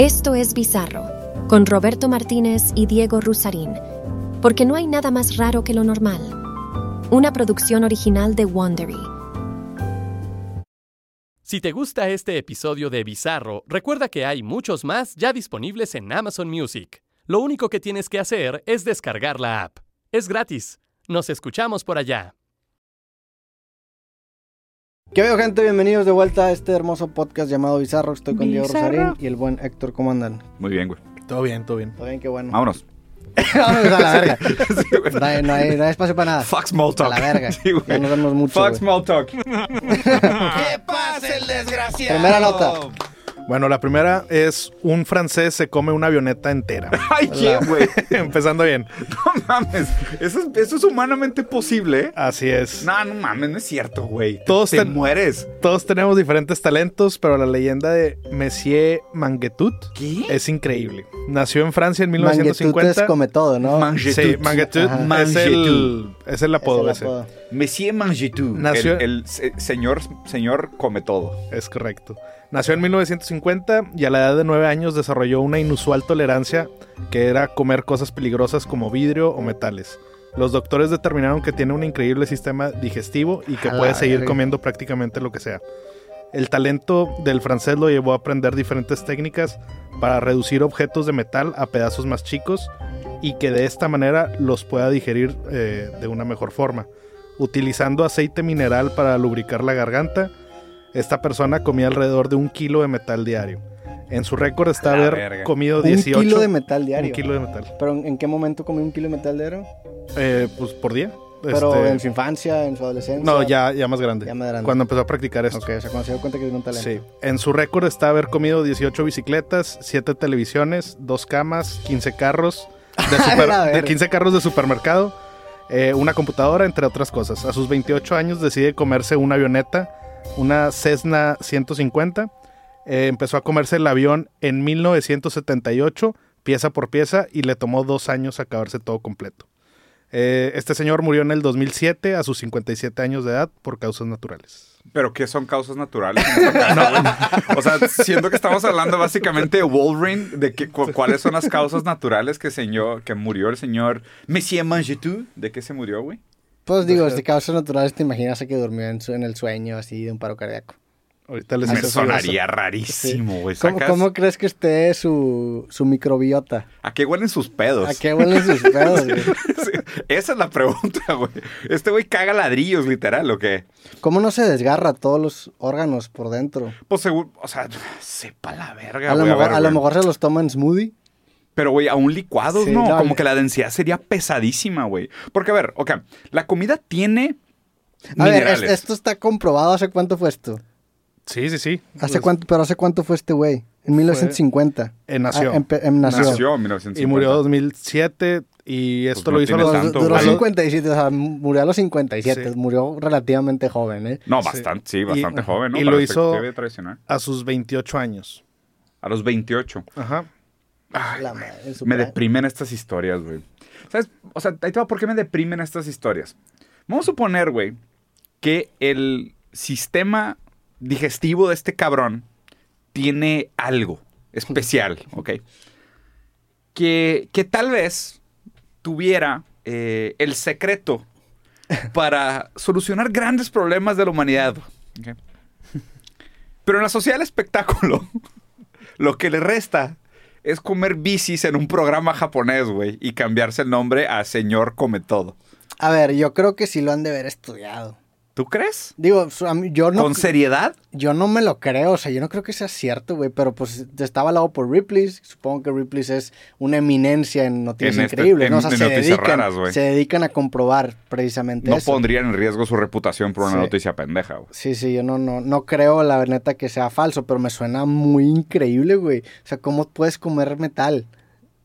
Esto es Bizarro, con Roberto Martínez y Diego Rusarín, porque no hay nada más raro que lo normal. Una producción original de Wondery. Si te gusta este episodio de Bizarro, recuerda que hay muchos más ya disponibles en Amazon Music. Lo único que tienes que hacer es descargar la app. Es gratis. Nos escuchamos por allá. ¿Qué veo, gente? Bienvenidos de vuelta a este hermoso podcast llamado Bizarro. Estoy con Diego Rosarín y el buen Héctor. ¿Cómo andan? Muy bien, güey. Todo bien, todo bien. Todo bien, qué bueno. Vámonos. Vámonos a la verga. no, hay, no, hay, no hay espacio para nada. Fuck small A talk. la verga. Sí, güey. ya nos vemos mucho. Fuck güey. small talk. ¿Qué pasa el desgraciado? Primera nota. Bueno, la primera es un francés se come una avioneta entera. Ay, ¿quién, güey? Empezando bien. No mames. Eso es, eso es humanamente posible. Así es. No, no mames, no es cierto, güey. Todos te mueres. Todos tenemos diferentes talentos, pero la leyenda de Monsieur Mangetut ¿Qué? es increíble. Nació en Francia en Manguetutes 1950. come todo, ¿no? Mangetut. Sí, Mangetut es el, es el apodo Es el ese. apodo. Monsieur Mangetou. Nació- El, el se- señor, señor come todo. Es correcto. Nació en 1950 y a la edad de 9 años desarrolló una inusual tolerancia que era comer cosas peligrosas como vidrio o metales. Los doctores determinaron que tiene un increíble sistema digestivo y que puede seguir comiendo prácticamente lo que sea. El talento del francés lo llevó a aprender diferentes técnicas para reducir objetos de metal a pedazos más chicos y que de esta manera los pueda digerir eh, de una mejor forma. Utilizando aceite mineral para lubricar la garganta, esta persona comía alrededor de un kilo de metal diario. En su récord está La haber verga. comido Un 18 kilo de metal diario. Un kilo de metal. ¿Pero en en qué momento comió un kilo de metal diario? Eh, pues por día. Pero Este, en su infancia, en su adolescencia. No, ya, ya más grande. Ya más grande. Cuando empezó a practicar esto. Ok, o sea, cuando se dio cuenta que tiene un talento. Sí. En su récord está haber comido 18 bicicletas, 7 televisiones, 2 camas, 15 carros de, super- la de verga. 15 carros de supermercado, eh, una computadora, entre otras cosas. A sus 28 años decide comerse una avioneta, una Cessna 150. Eh, empezó a comerse el avión en 1978, pieza por pieza, y le tomó dos años acabarse todo completo. Eh, este señor murió en el 2007 a sus 57 años de edad por causas naturales. ¿Pero qué son causas naturales? güey? o sea, siento que estamos hablando básicamente de Wolverine, de que, cu- cuáles son las causas naturales que, señor, que murió el señor Monsieur Mangetou. ¿De qué se murió, güey? Pues digo, de causas naturales te imaginas a que durmió en, su- en el sueño así de un paro cardíaco. Ahorita les Ah, Me eso sí, sonaría rarísimo, güey. ¿Cómo, crees que esté su, su microbiota? ¿A qué huelen sus pedos? ¿A qué huelen sus pedos? güey? Sí, Esa es la pregunta, güey. Este güey caga ladrillos, literal, ¿o qué? ¿Cómo no se desgarra todos los órganos por dentro? Pues seguro, o sea, sepa la verga, A lo, güey. ver, a lo mejor se los toma en smoothie. Pero, güey, aún licuados, Sí, ¿no? Como que la densidad sería pesadísima, güey. Porque, a ver, ok, la comida tiene A ver, minerales. es- esto está comprobado. ¿Hace cuánto fue esto? Sí, sí, sí. ¿Hace Pues, cuánto, pero ¿hace cuánto fue este güey? En 1950. eh, nació. Ah, en pe- en- nació. nació en 1950. Y murió en 2007 y esto Pues no lo hizo a los, tanto, Duró a los- 57, o sea, murió a los 57. Sí. Murió relativamente joven, ¿eh? No, bastante, sí, bastante joven, ¿no? y Para lo hizo- a sus 28 años. A los 28. Ajá. La madre, en su Me deprimen estas historias, güey. ¿Sabes? O sea, ahí te va, ¿por qué me deprimen estas historias? Vamos a suponer, güey, que el sistema digestivo de este cabrón tiene algo especial, ¿ok? Que, que tal vez tuviera eh, el secreto para solucionar grandes problemas de la humanidad. Pero en la sociedad del espectáculo, lo que le resta es comer bicis en un programa japonés, güey, y cambiarse el nombre a Señor Come Todo. A ver, yo creo que sí lo han de haber estudiado. ¿Tú crees? Digo, yo no, ¿Con seriedad? yo no me lo creo, o sea, yo no creo que sea cierto, güey, pero pues estaba avalado por Ripley, supongo que Ripley es una eminencia en noticias En este- increíbles, ¿no? O en- sea, en se noticias dedican, raras, se dedican a comprobar precisamente No eso. pondrían en riesgo su reputación por una Sí. noticia pendeja, güey. Sí, sí, yo no, no, no creo la neta que sea falso, pero me suena muy increíble, güey. O sea, ¿cómo puedes comer metal?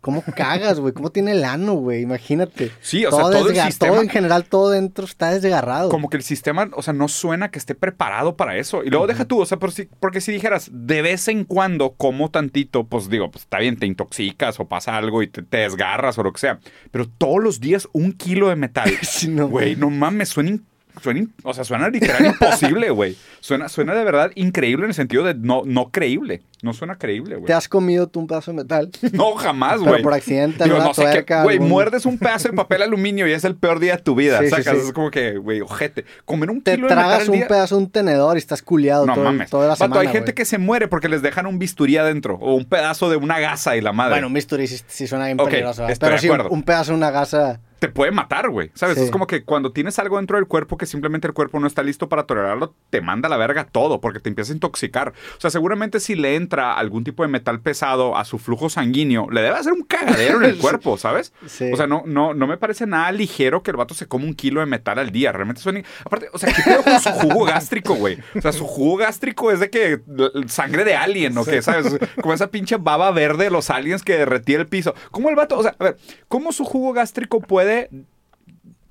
¿Cómo cagas, güey? ¿Cómo tiene el ano, güey? Imagínate. Sí, o sea, todo el sistema- todo en general, todo dentro está desgarrado. Como que el sistema, o sea, no suena que esté preparado para eso. Y luego deja tú, o sea, por si- porque si dijeras, de vez en cuando como tantito, pues digo, pues está bien, te intoxicas o pasa algo y te, te desgarras o lo que sea. Pero todos los días un kilo de metal. Sí, no, Güey, no mames, suena suena, o sea, suena literal imposible, güey. Suena, suena de verdad increíble en el sentido de no, no creíble. No suena creíble, güey. ¿Te has comido tú un pedazo de metal? No, jamás, Pero güey. por accidente, Digo, no sé tuerca, Güey, algún- muerdes un pedazo de papel aluminio y es el peor día de tu vida. Sí, sacas. sí. Es como que, güey, ojete. Comer un Te kilo de metal tragas un día- pedazo de un tenedor y estás culiado No todo, mames. toda la semana, hay gente que se muere porque les dejan un bisturí adentro o un pedazo de una gasa y la madre. Bueno, un bisturí sí, suena bien Ok, peligroso. estoy Pero de sí, un, acuerdo. un pedazo de una gasa... te puede matar, güey. ¿Sabes? Sí. Es como que cuando tienes algo dentro del cuerpo que simplemente el cuerpo no está listo para tolerarlo, te manda a la verga todo porque te empieza a intoxicar. O sea, seguramente si le entra algún tipo de metal pesado a su flujo sanguíneo, le debe hacer un cagadero en el cuerpo, ¿sabes? Sí. O sea, no, no, no me parece nada ligero que el vato se coma un kilo de metal al día. Realmente suena. Aparte, o sea, ¿qué pedo con su jugo gástrico, güey? O sea, su jugo gástrico es de que sangre de alien, ¿o qué? ¿Sabes? Como esa pinche baba verde de los aliens que derretía el piso. ¿Cómo el vato, o sea, a ver, ¿cómo su jugo gástrico puede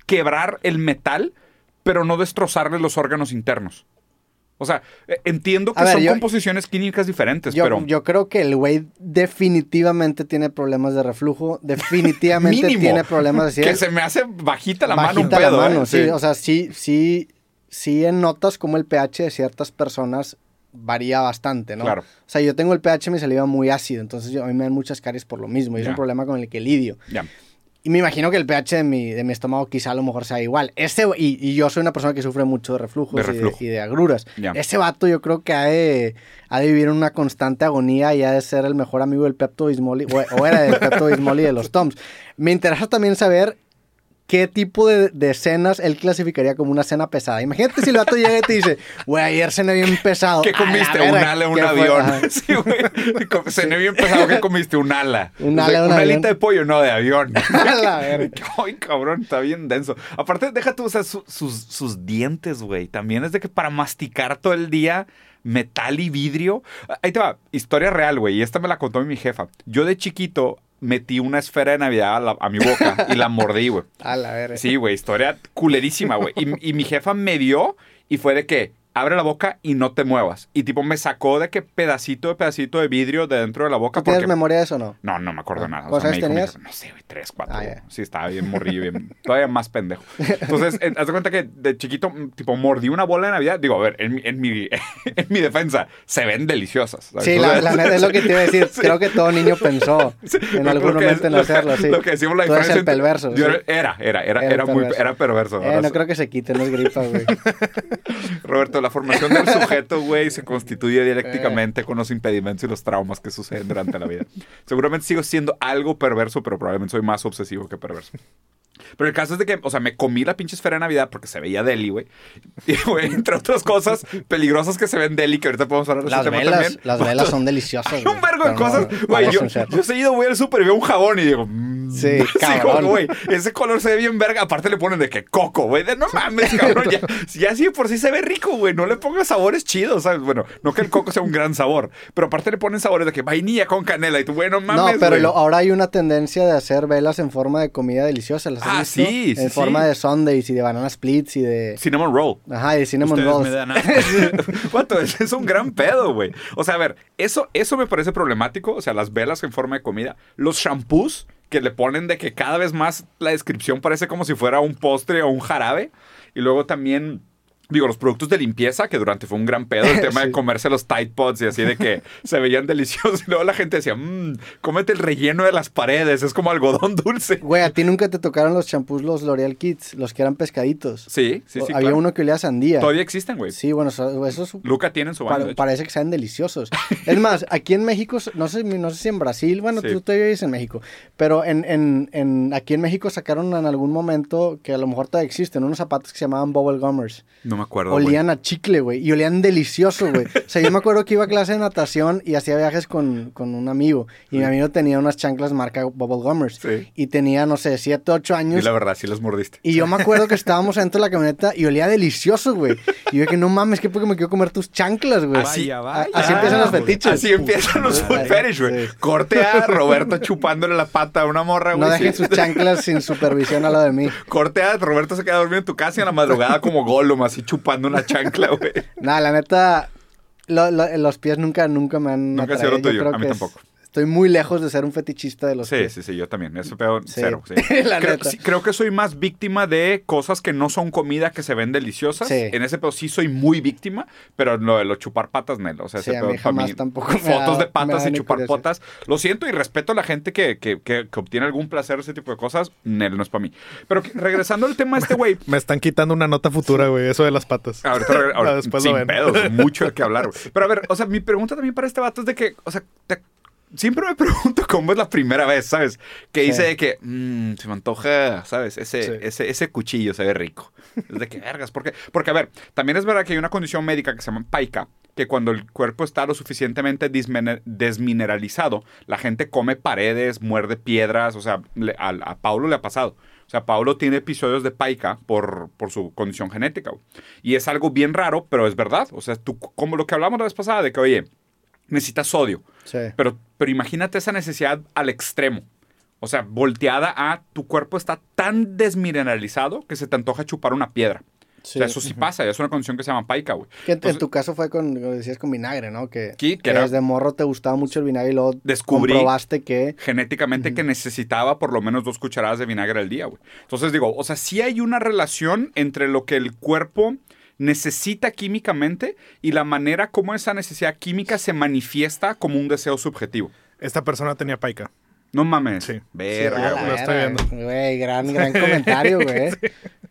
quebrar el metal, pero no destrozarle los órganos internos? O sea, eh, entiendo que A ver, son yo- composiciones químicas diferentes, Yo, pero. yo creo que el güey definitivamente tiene problemas de reflujo, definitivamente tiene problemas de que se me hace bajita la mano un bajita la pedo, mano, ¿eh? sí. O sea, sí, sí, sí notas como el pH de ciertas personas varía bastante, ¿no? Claro. O sea, yo tengo el pH de mi saliva muy ácido, entonces yo- a mí me dan muchas caries por lo mismo, y es un problema con el que lidio. Ya. Y me imagino que el pH de mi, de mi estómago quizá a lo mejor sea igual. Este, y, y yo soy una persona que sufre mucho de reflujos De y de- reflujo. Y, de, agruras. Ya. Ese vato yo creo que ha de, ha de vivir una constante agonía y ha de ser el mejor amigo del Pepto Bismol o, o era del Pepto Bismol y de los Toms. Me interesa también saber qué tipo de, de cenas él clasificaría como una cena pesada. Imagínate si el vato llega y te dice, güey, ayer cené bien pesado. ¿Qué comiste? Un ala, un ¿qué fue? avión. Sí, güey. Cené bien pesado. ¿Qué comiste? Un ala. Un O sea, ala, un Una avión. alita de pollo, no, de avión. La verga. Ay, cabrón, está bien denso. Aparte, deja tú, o sea, su- sus, sus dientes, güey. También es de que para masticar todo el día metal y vidrio. Ahí te va, historia real, güey. Y esta me la contó mi jefa. Yo de chiquito metí una esfera de Navidad a, la- a mi boca y la mordí, güey. A la verga. Sí, güey, historia culerísima, güey. Y, y mi jefa me vio y fue de que abre la boca y no te muevas. Y tipo me sacó de que pedacito de pedacito de vidrio de dentro de la boca. ¿Tú tienes memoria de eso o no? No, no me acuerdo Ah, nada. O ¿cuántos sea, me dijo tenías? no sé, güey, tres, cuatro. Ah. Sí, estaba bien morrillo, bien, todavía más pendejo. Entonces, eh, haz de cuenta que de chiquito, mm, tipo, mordí una bola de Navidad. Digo, a ver, en, mi- en, mi, en mi defensa, se ven deliciosas. ¿sabes? Sí, la, neta es lo que te iba a decir. Sí. Creo que todo niño pensó en algún momento es- en hacerlo, sí. Lo que decimos la Tú eres diferencia. el perverso, yo sí. era, era, era, Era era, muy, perverso. era perverso. Eh, no creo que se quite, no es gripa, güey. Roberto, la formación del sujeto, güey, se constituye dialécticamente con los impedimentos y los traumas que suceden durante la vida. Seguramente sigo siendo algo perverso, pero probablemente soy más obsesivo que perverso. Pero el caso es de que, o sea, me comí la pinche esfera de Navidad porque se veía deli, güey. Y, güey, entre otras cosas peligrosas que se ven deli, que ahorita podemos hablar de Las ese tema velas, también. las velas son deliciosas. Hay güey, un vergo de pero no- cosas. no Güey, yo, yo seguido voy al súper y veo un jabón y digo, mm, Sí, cabrón. güey, ese color se ve bien verga. Aparte le ponen de que coco, güey. De no mames, cabrón. Ya, ya así por sí se ve rico, güey. No le pongas sabores chidos, ¿sabes? Bueno, no que el coco sea un gran sabor, pero aparte le ponen sabores de que vainilla con canela y tú, bueno, No, mames. pero güey. lo- ahora hay una tendencia de hacer velas en forma de comida deliciosa. ¿las Ah, visto? sí, En sí, forma sí. de sundaes y de banana splits y de... Cinnamon roll. Ajá, y de cinnamon Ustedes rolls. me dan asco. Vato, es, es un gran pedo, güey. O sea, a ver, eso, eso me parece problemático. O sea, las velas en forma de comida. Los shampoos que le ponen de que cada vez más la descripción parece como si fuera un postre o un jarabe. Y luego también... Digo, los productos de limpieza, que durante fue un gran pedo, el tema de comerse los Tide Pods y así de que se veían deliciosos. Y luego la gente decía, mmm, cómete el relleno de las paredes, es como algodón dulce. Güey, a ti nunca te tocaron los champús, los L'Oreal Kids, los que eran pescaditos. Sí, sí, sí. Había claro. uno que olía a sandía. Todavía existen, güey. Sí, bueno, eso- esos Luca tiene en su baño, parece que sean deliciosos. Es más, aquí en México, no sé, no sé si en Brasil, bueno, Sí. tú todavía vives en México, pero en, en, en- aquí en México sacaron en algún momento, que a lo mejor todavía existen, unos zapatos que se llamaban Bubble Gummers. No me acuerdo. Olían a chicle, güey, y olían delicioso, güey. O sea, yo me acuerdo que iba a clase de natación y hacía viajes con, con un amigo, y mi amigo tenía unas chanclas marca Bubble Gummers, Sí. y tenía, no sé, 7, 8 Y años, la verdad, sí los mordiste. y yo me acuerdo que estábamos dentro de la camioneta y olía delicioso, güey. Y yo dije, no mames, que porque me quiero comer tus chanclas, güey. Así- empiezan los fetiches. Así empiezan los food fetish, güey. Corte a Roberto chupándole la pata a una morra, güey. No dejen sus chanclas sin supervisión a lo de mí. Corte a Roberto se queda dormido en tu casa y en la madrugada como Gollum, así chupando una chancla, güey. Nada, la neta, lo- lo- los pies nunca, nunca me han Nunca lo Yo tuyo, creo a mí que tampoco. Estoy muy lejos de ser un fetichista de los Sí, pies. sí, sí, yo también. Eso pedo Sí. cero. sí. La creo, neta. sí, creo que soy más víctima de cosas que no son comida que se ven deliciosas. Sí. En ese pedo sí soy muy víctima, pero lo de lo chupar patas, Nel. O sea, Sí, ese a pedo mí pa' jamás tampoco me Fotos da- de patas y chupar curiosidad. potas. Lo siento y respeto a la gente que, que, que- que obtiene algún placer ese tipo de cosas. Nel, no es para mí. Pero que- regresando al tema de este güey. Me están quitando una nota futura, güey, eso de las patas. Ahorita, regre- ahora, sin ven. pedos, mucho de qué hablar. güey. Pero a ver, o sea, mi pregunta también para este vato es de que, o sea, te- siempre me pregunto cómo es la primera vez, ¿sabes? Que Sí. de que, "Mm, se me antoja, ¿sabes? Ese, Sí. ese, ese cuchillo se ve rico. Es de que vergas, ¿por qué? Porque, a ver, también es verdad que hay una condición médica que se llama PAICA, que cuando el cuerpo está lo suficientemente desmineralizado, la gente come paredes, muerde piedras, o sea, le- a, a Paulo le ha pasado. O sea, Paulo tiene episodios de paica por, por su condición genética. güey. Y es algo bien raro, pero es verdad. O sea, tú, como lo que hablamos la vez pasada, de que, oye, necesitas sodio. Sí. Pero, pero imagínate esa necesidad al extremo. O sea, volteada a tu cuerpo está tan desmineralizado que se te antoja chupar una piedra. Sí. O sea, eso sí pasa, es una condición que se llama paica, güey. Que en, tu caso fue con, lo decías con vinagre, ¿no? Que, era- desde morro te gustaba mucho el vinagre y luego Descubrí- comprobaste que... genéticamente que necesitaba por lo menos dos cucharadas de vinagre al día, güey. Entonces digo, o sea, sí hay una relación entre lo que el cuerpo necesita químicamente y la manera como esa necesidad química se manifiesta como un deseo subjetivo. Esta persona tenía paica. No mames. Sí. Verga, Sí, lo estoy viendo. Güey, gran, gran comentario, güey.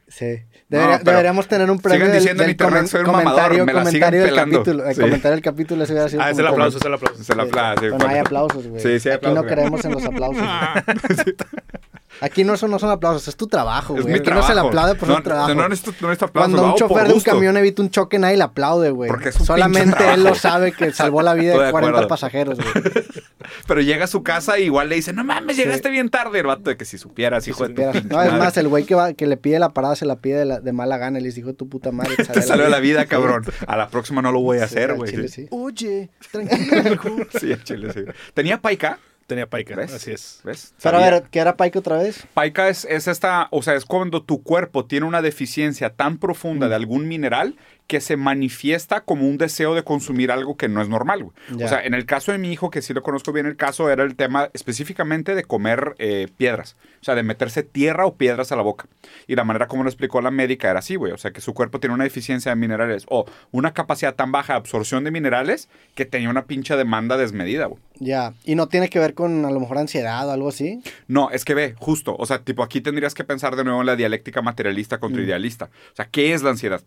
Sí. Debería- pero deberíamos tener un premio sigan del, diciendo en del internet, comen- soy un mamador, comentario, me la comentario del pelando. capítulo. El Sí. comentario del capítulo ese hubiera sido Ah, es el aplauso, es el aplauso. Se la aplaude, Pero no hay aplausos, güey. Sí, sí hay Aquí no aplausos, creemos en los aplausos. Aquí no son, no son aplausos, es tu trabajo, Es güey. mi Aquí no se le aplaude por no, su trabajo. No, necesito, no necesito aplausos, Cuando un chofer de un camión evita un choque, nadie le aplaude, güey. Porque es un Solamente él lo sabe que salvó la vida de de 40 acuerdo. pasajeros, güey. Pero llega a su casa y igual le dice, no mames, llegaste bien tarde. El vato de que si supieras, hijo de tu No, es más, el güey que, va, que le pide la parada se la pide de, la- de mala gana. Y le dice, hijo de tu puta madre. te salió de la vida, cabrón. A la próxima no lo voy a Sí, hacer, güey. chile Sí, sí. Oye, tranquilo. sí, chile, sí. ¿Tenía paica? Tenía paica, ¿Ves? así es. ¿Ves? Pero a ver, ¿qué era Pike otra vez? Paica es, es esta, o sea, es cuando tu cuerpo tiene una deficiencia tan profunda Mm. de algún mineral que se manifiesta como un deseo de consumir algo que no es normal, güey. Ya. O sea, en el caso de mi hijo, que sí lo conozco bien el caso, era el tema específicamente de comer eh, piedras. O sea, de meterse tierra o piedras a la boca. Y la manera como lo explicó la médica era así, güey. O sea, que su cuerpo tiene una deficiencia de minerales o una capacidad tan baja de absorción de minerales que tenía una pinche demanda desmedida, güey. Ya. ¿Y no tiene que ver con a lo mejor ansiedad o algo así? No, es que ve, justo, o sea, tipo aquí tendrías que pensar de nuevo en la dialéctica materialista contra Mm. idealista. O sea, ¿qué es la ansiedad?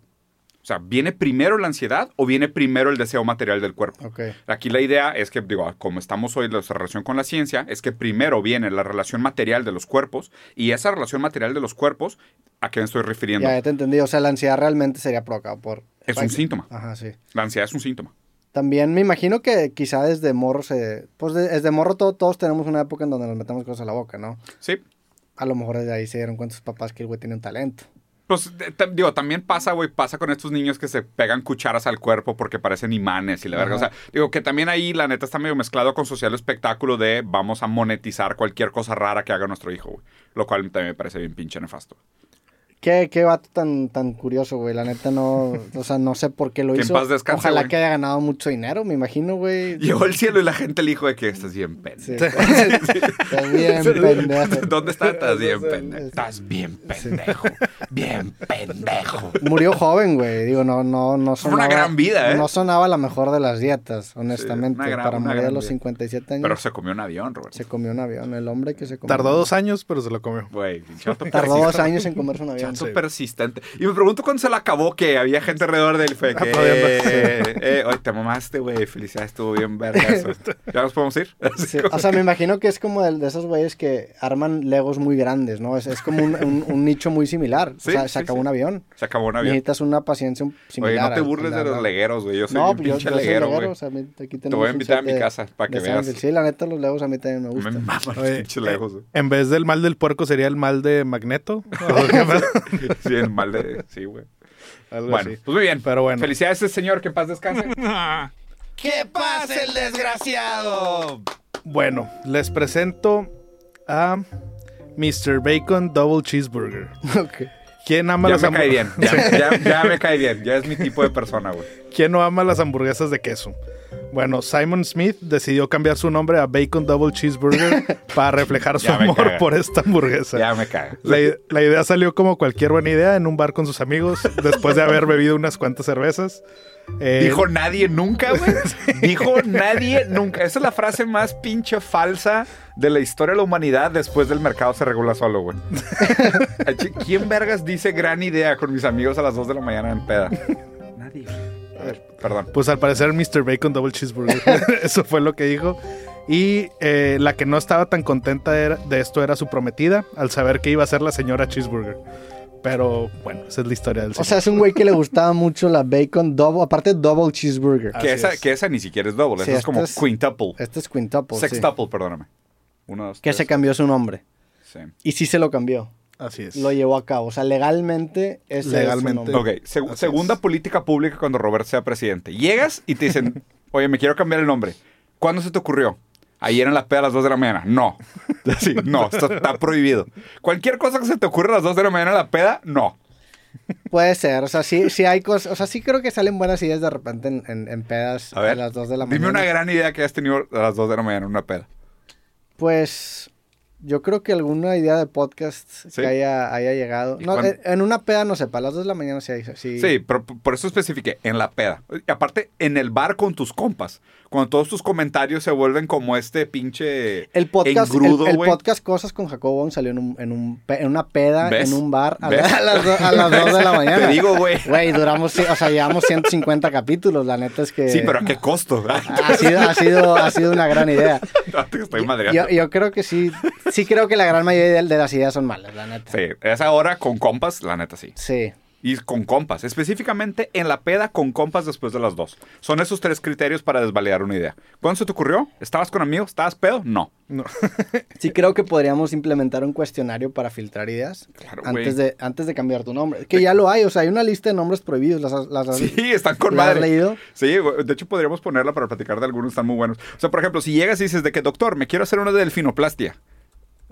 O sea, ¿viene primero la ansiedad o viene primero el deseo material del cuerpo? Ok. Aquí la idea es que, digo, como estamos hoy en nuestra relación con la ciencia, es que primero viene la relación material de los cuerpos y esa relación material de los cuerpos, ¿a qué me estoy refiriendo? Ya, ya te entendí. O sea, la ansiedad realmente sería provocada por... Es un síntoma. Ajá, sí. La ansiedad es un síntoma. También me imagino que quizá desde morro se... Pues de- desde morro todo- todos tenemos una época en donde nos metemos cosas a la boca, ¿no? Sí. A lo mejor desde ahí se dieron cuenta sus papás que el güey tiene un talento. Pues, digo, también pasa, güey, pasa con estos niños que se pegan cucharas al cuerpo porque parecen imanes y la verga. O sea, digo que también ahí, la neta, está medio mezclado con social espectáculo de vamos a monetizar cualquier cosa rara que haga nuestro hijo, güey. Lo cual también me parece bien pinche nefasto. Qué, qué vato tan, tan curioso, güey. La neta no... O sea, no sé por qué lo Que en hizo. paz descanse, Ojalá güey. que haya ganado mucho dinero, me imagino, güey. Llegó al cielo y la gente le dijo de que estás bien pendejo. Sí. Estás bien pendejo. ¿Dónde estás? Estás bien pendejo. Estás bien pendejo. Bien pendejo. Murió joven, güey. Digo, no, no, no Fue una sonaba. gran vida, ¿eh? No sonaba la mejor de las dietas, honestamente. gran- para morir a los vida. 57 años. Pero se comió un avión, Roberto. Se comió un avión. El hombre que se comió. Tardó dos años, pero se lo comió. Güey, Tardó dos años en comerse un avión. Chato Sí. persistente. Y me pregunto cuándo se la acabó que había gente alrededor de él. Fue que, eh, eh, oye, te mamaste, güey. Felicidades, estuvo bien verga eso. ¿Ya nos podemos ir? Sí, O sea, me imagino que es como de, de esos güeyes que arman legos muy grandes, ¿no? Es, es como un, un- un nicho muy similar. Sí, o sea, sí, se acabó sí. un avión. Se acabó un avión. Necesitas una paciencia similar. Oye, no te burles a de la- los legueros, güey. Yo soy No, un pues yo, pinche yo leguero, güey. o sea, Te voy a invitar a mi de- casa para que veas. Sí, la neta, los legos a mí también me Me gustan. maman los pinches legos, güey. En vez del mal del puerco sería el mal de Magneto. Sí, el mal de... Sí, güey. Algo Bueno, así. pues muy bien. Pero bueno. Felicidades a ese señor, que en paz descanse. ¡Que pase el desgraciado! Bueno, les presento a Mr. Bacon Double Cheeseburger. Ok. ¿Quién ama ya las me hambu- cae bien. Ya, ya- ya me cae bien. Ya es mi tipo de persona, güey. ¿Quién no ama las hamburguesas de queso? Bueno, Simon Smith decidió cambiar su nombre a Bacon Double Cheeseburger para reflejar su amor caga. por esta hamburguesa. Ya me cae. La, idea salió como cualquier buena idea en un bar con sus amigos después de haber bebido unas cuantas cervezas. Eh, Dijo nadie nunca, güey. Dijo nadie nunca. Esa es la frase más pinche falsa de la historia de la humanidad después del mercado se regula solo, güey. ¿Quién vergas dice gran idea con mis amigos a las 2 de la mañana en peda? Nadie. Ver, perdón. Pues al parecer Mr. Bacon Double Cheeseburger. Eso fue lo que dijo. Y eh, la que no estaba tan contenta de esto era su prometida, al saber que iba a ser la señora Cheeseburger. Pero bueno, esa es la historia del O señor. sea, es un güey que le gustaba mucho la bacon double, aparte double cheeseburger. Que esa, es. que esa ni siquiera es double. Sí, esa es como esta es- quintuple. Este es quintuple, sí. Sextuple, perdóname. Uno, dos, Que tres. se cambió su nombre. Sí. Y sí se lo cambió. Así es. Lo llevó a cabo. O sea, legalmente ese Legalmente. es su nombre. Ok, seg- Así segunda es. política pública cuando Robert sea presidente. Llegas y te dicen, oye, me quiero cambiar el nombre. ¿Cuándo se te ocurrió? Ayer en la peda a las 2 de la mañana. No. Sí, no, esto está prohibido. Cualquier cosa que se te ocurra a las 2 de la mañana en la peda, no. Puede ser. O sea, sí, sí hay cosas. O sea, sí creo que salen buenas ideas de repente en, en- en pedas A a, ver, las 2 de la Dime mañana. una gran idea que has tenido a las 2 de la mañana en una peda. Pues yo creo que alguna idea de podcast ¿Sí? que haya, haya llegado. ¿Y No, en, una peda no sé, para las 2 de la mañana sí. Sí, Sí, pero por eso especifiqué, en la peda. Y aparte, en el bar con tus compas. Cuando todos tus comentarios se vuelven como este pinche El podcast, el- engrudo, el, güey. podcast Cosas con Jacobo Wong salió en, un, en, un en una peda, ¿Ves? en un bar, a, ¿Ves? la- a las, do- a las 2 de la mañana. Te digo, güey. Güey, duramos, o sea, llevamos 150 capítulos, la neta es que... Sí, pero ¿a qué costo? Ha sido, ha, sido, ha sido una gran idea. No, te estoy. Yo, yo creo que sí, sí creo que la gran mayoría de, de las ideas son malas, la neta. Sí, esa hora con compas, la neta sí. Sí. Y con compas, específicamente en la peda con compas después de las dos. Son esos tres criterios para desvalidar una idea. ¿Cuándo se te ocurrió? ¿Estabas con amigos? ¿Estabas pedo? No. Sí creo que podríamos implementar un cuestionario para filtrar ideas Claro, antes de, antes de cambiar tu nombre. Que ya lo hay, o sea, hay una lista de nombres prohibidos. Las, las, Sí, están con ¿la has madre. leído? Sí, de hecho podríamos ponerla para platicar de algunos, están muy buenos. O sea, por ejemplo, si llegas y dices de que, doctor, me quiero hacer una de delfinoplastia.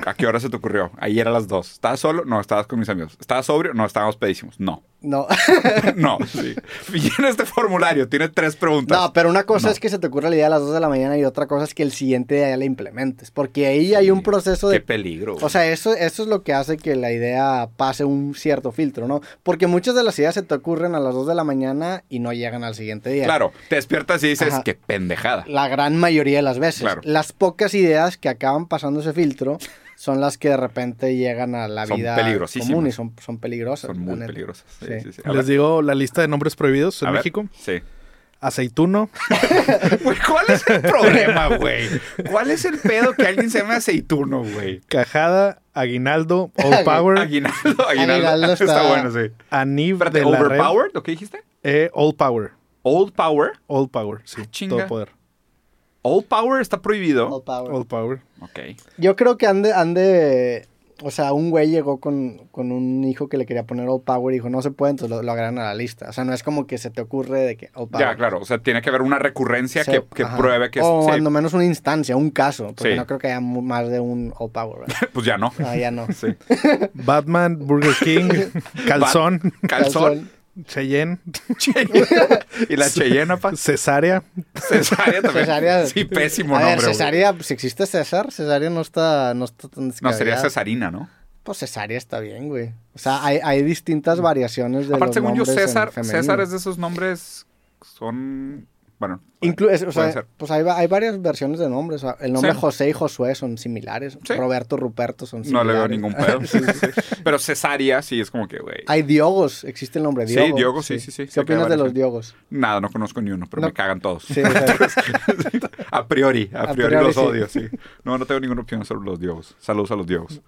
¿A qué hora se te ocurrió? Ayer a las dos. ¿Estabas solo? No, estabas con mis amigos. ¿Estabas sobrio? No, estábamos pedísimos. No. No. no, sí. Llena este formulario, tiene tres preguntas. No, pero una cosa No. es que se te ocurra la idea a las 2 de la mañana y otra cosa es que el siguiente día ya la implementes. Porque ahí hay un proceso Qué de peligro. O sea, eso, eso es lo que hace que la idea pase un cierto filtro, ¿no? Porque muchas de las ideas se te ocurren a las 2 de la mañana y no llegan al siguiente día. Claro, te despiertas y dices, Ajá. qué pendejada. La gran mayoría de las veces. Claro. Las pocas ideas que acaban pasando ese filtro son las que de repente llegan a la Son vida común y son, son peligrosas. Son muy peligrosas. Sí, Sí. sí, sí. A Les ver, digo la lista de nombres prohibidos en a ver. México. Sí. Aceituno, Güey, ¿cuál es el problema, güey? ¿Cuál es el pedo que alguien se llame aceituno, güey? Cajada, Aguinaldo, All Power, Aguinaldo, aguinaldo. Aguinaldo está... está- bueno, sí. Aniv Espérate, de la Red, ¿overpowered? ¿O qué dijiste? eh, All Power, Old Power. All Power, sí, Ah, todo poder. Old Power está prohibido. All power. All Power. Ok. Yo creo que han de, han de- O sea, un güey llegó con, con un hijo que le quería poner All Power y dijo, no se puede, entonces lo, lo agregan a la lista. O sea, no es como que se te ocurre de que All Power. Ya, claro. O sea, tiene que haber una recurrencia Sí, que, pruebe que... O sí, cuando menos una instancia, un caso. Porque Sí. no creo que haya más de un All Power. Pues ya no. Ah, ya no. Sí. Batman, Burger King, Calzón, Calzón. Cheyenne, y la Cheyenne, pa. Cesárea, Cesárea también. Cesárea. Sí, pésimo A ver, nombre. güey. cesárea, si existe César, cesárea no está, no está tan No, sería cesarina, ¿no? Pues cesárea está bien, güey. O sea, hay, hay distintas variaciones de Aparte, los según yo, César. César es de esos nombres. Son. Bueno. Inclu- o sea, pues hay, va- hay varias versiones de nombres. o sea, el nombre Sí. José y Josué son similares. Sí. Roberto, Ruperto son No similares. le veo ningún pedo. Sí, sí, sí. Pero cesárea sí es como que, güey. Hay Diogos, existe el nombre Sí, Diogo. Diogo, sí, sí, sí. ¿Qué opinas de los. Diogos? Nada, no conozco ni uno, pero No. me cagan todos. Sí, a priori, a, priori, los sí. odio, sí. No, no tengo ninguna opinión sobre los diogos. Saludos a los diogos.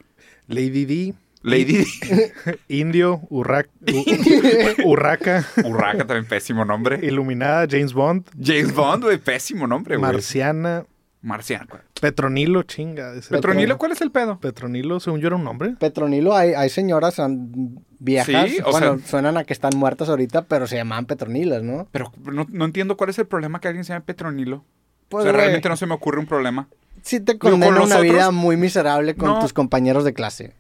Lady D, Lady Indio, Urrac- U- Urraca, Urraca también pésimo nombre. Iluminada, James Bond, James Bond, güey, pésimo nombre, güey. Marciana, Marciano. Petronilo, chinga. Petronilo, ¿cuál es el pedo? Petronilo, según yo era un nombre. Petronilo, hay, hay señoras an- viejas. Sí, o bueno, sea- suenan a que están muertas ahorita, pero se llamaban Petronilas, ¿no? Pero no, no entiendo cuál es el problema que alguien se llame Petronilo. Pues, o sea, realmente no se me ocurre un problema. sí te con condena una nosotros- vida muy miserable con No. tus compañeros de clase.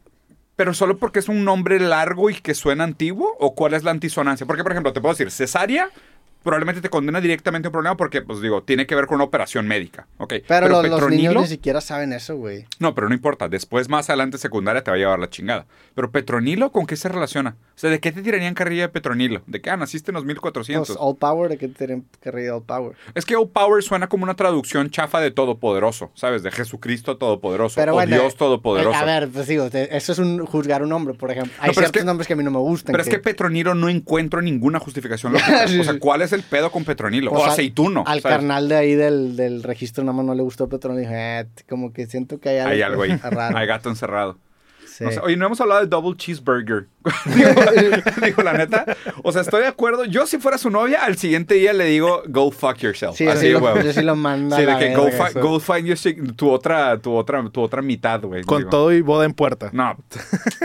¿Pero solo porque es un nombre largo y que suena antiguo? ¿O cuál es la antisonancia? Porque, por ejemplo, te puedo decir, cesárea probablemente te condena directamente a un problema porque, pues digo, tiene que ver con una operación médica. ¿ok? Pero, los, niños ni siquiera saben eso, güey. No, pero no importa. Después, más adelante, secundaria, te va a llevar la chingada. Pero Petronilo, ¿con qué se relaciona? O sea, ¿de qué te tirarían carrilla de Petronilo? ¿De qué? Ah, naciste en los 1400. Pues All Power, ¿de qué tienen que reír All Power? Es que All Power suena como una traducción chafa de Todopoderoso, ¿sabes? De Jesucristo Todopoderoso. Pero o bueno, Dios Todopoderoso. eh, A ver, pues digo, te- eso es un juzgar un hombre, por ejemplo. Hay es ciertos que- nombres que a mí no me gustan. Pero es que Petronilo no encuentro ninguna justificación lógica. Sí, o sea. ¿cuál es el pedo con Petronilo? Pues o al- aceituno. Al ¿sabes? carnal de ahí del, del registro nada más no le gustó Petrón. Dije, eh, como que siento que hay algo, Hay algo ahí. raro. Hay gato encerrado. Sí. No sé, oye, no hemos hablado de double cheeseburger. digo, digo, la neta. O sea, estoy de acuerdo. Yo, si fuera su novia, al siguiente día le digo, go fuck yourself. Sí, Así, yo, sí lo, yo sí lo mando. Sí, a de la que go, fi- eso. go find your tu otra, tu otra, tu otra mitad, güey. Con Digo, todo y boda en puerta. No,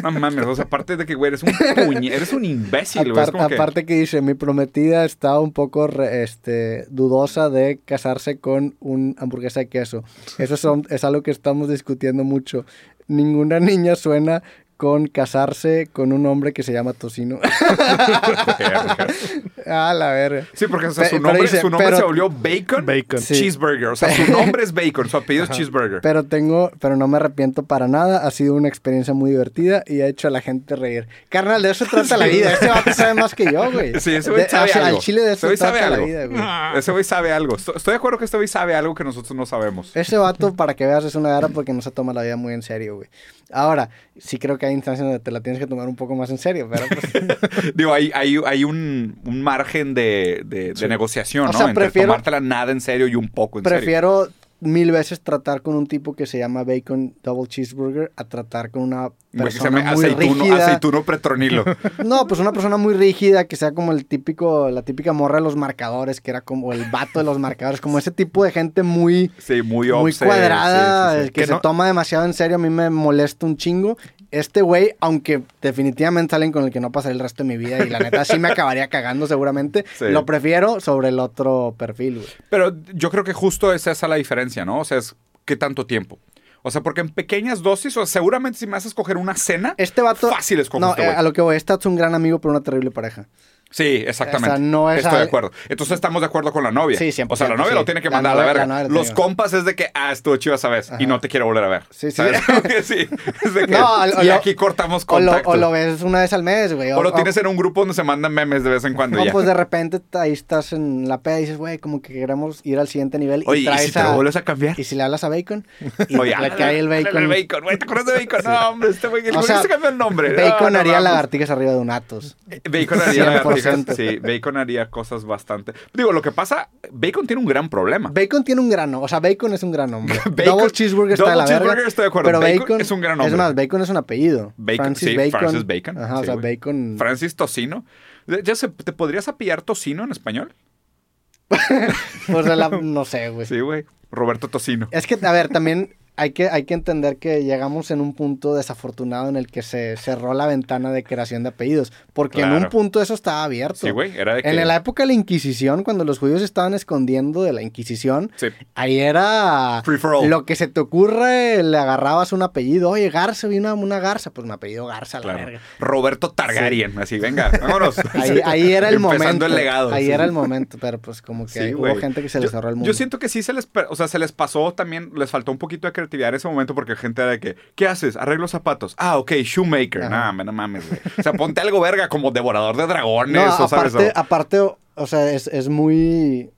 no mames. O sea, aparte de que, güey, eres un puñe, eres un imbécil, güey. Que- aparte que dice, mi prometida está un poco re- este, dudosa de casarse con un hamburguesa de queso. Eso son- es algo que estamos discutiendo mucho. Ninguna niña suena con casarse con un hombre que se llama Tocino. ah, la verga. Sí, porque o sea, su nombre, dice, su nombre pero- se volvió Bacon, Bacon. Sí. Cheeseburger. O sea, su nombre es Bacon, su apellido es Cheeseburger. Pero tengo, pero no me arrepiento para nada. Ha sido una experiencia muy divertida y ha hecho a la gente reír. Carnal, de eso trata la vida. Ese vato sabe más que yo, güey. Sí, ese güey sabe o sea, algo. Al chile de Ese eso trata sabe la algo. vida, güey. Ese güey sabe algo. Estoy, estoy de acuerdo que este güey sabe algo que nosotros no sabemos. Ese vato, para que veas, es una gara porque no se toma la vida muy en serio, güey. Ahora, sí creo que hay instancias donde te la tienes que tomar un poco más en serio, pero pues, Digo, hay, hay, hay un, un margen de, de- de negociación, O ¿no? sea, Entre prefiero- tomártela nada en serio y un poco en serio. prefiero mil veces tratar con un tipo que se llama Bacon Double Cheeseburger a tratar con una persona muy aceituno, rígida. aceituno pretronilo. No, pues una persona muy rígida, que sea como el típico, la típica morra de los marcadores, que era como el vato de los marcadores, como ese tipo de gente muy, Sí, muy muy obse, cuadrada, sí, sí, sí. el que, Que se toma demasiado en serio, a mí me molesta un chingo. Este güey, aunque definitivamente salen con el que no pasaré el resto de mi vida y la neta sí me acabaría cagando seguramente, Sí. lo prefiero sobre el otro perfil, güey. Pero yo creo que justo es esa la diferencia, ¿no? O sea, es qué tanto tiempo. O sea, porque en pequeñas dosis, o sea, seguramente si me haces coger una cena, Este vato... fácil es como No, este eh, a lo que voy, este es un gran amigo, pero una terrible pareja. Sí, exactamente. O sea, no es Estoy de acuerdo. Entonces estamos de acuerdo con la novia. Sí, 100%, O sea, la novia sí. lo tiene que mandar a la verga. la novia lo Los compas es de que, ah, estuvo chido esa vez. Y no te quiero volver a ver. Sí, sí. Sí. Es de que, No, y lo- aquí cortamos O lo, contacto. o lo ves una vez al mes, güey. O lo tienes en un grupo donde se mandan memes de vez en cuando. y No, ya. pues de repente ahí estás en la peda y dices, güey, como que queremos ir al siguiente nivel. Oye, y ¿y traes si te lo vuelves a cambiar? Y si le hablas a Bacon, y Oye, le cae el bacon. al bacon. Güey, ¿te acuerdas de bacon? No, hombre, este güey. El se cambió el nombre. Bacon haría lagartijas arriba de un Atos. Bacon haría 100%. lagartijas. Sí, Bacon haría cosas bastante. Digo, lo que pasa, Bacon tiene un gran problema. Bacon tiene un gran nombre. O sea, Bacon es un gran nombre. Bacon- Double Cheeseburger está de la Double verga. Cheeseburger estoy de acuerdo. Pero Bacon Bacon, es un gran nombre. Es más, Bacon es un apellido. Bacon, Francis sí, Bacon. Francis Bacon. Ajá, Sí, o sea. Bacon. Francis Tocino. Ya sé, ¿te podrías apillar Tocino en español? Pues la- no sé, güey. Sí, güey. Roberto Tocino. Es que, a ver, también hay que, hay que entender que llegamos en un punto desafortunado en el que se cerró la ventana de creación de apellidos. Porque en Claro. un punto eso estaba abierto. Sí, güey. Era de que... En la época de la Inquisición, cuando los judíos estaban escondiendo de la Inquisición, Sí. ahí era Free for all. lo que se te ocurre, le agarrabas un apellido. Oye, Garza, vi una, una Garza. Pues mi apellido Garza, a la Claro. verga. Roberto Targaryen. Así, venga, vámonos. Ahí, Sí. ahí era el Empezando momento. el legado. ahí sí. era el momento, pero pues como que Sí, hubo gente que se Yo- les cerró el mundo. Yo siento que sí se les, o sea, se les pasó también, les faltó un poquito de creatividad en ese momento porque gente era de que, ¿qué haces? Arreglo zapatos. Ah, ok, shoemaker. Nah, no mames, güey. O sea, ponte algo verga como devorador de dragones No, o sabes. aparte, o- aparte, o o sea, es, es muy...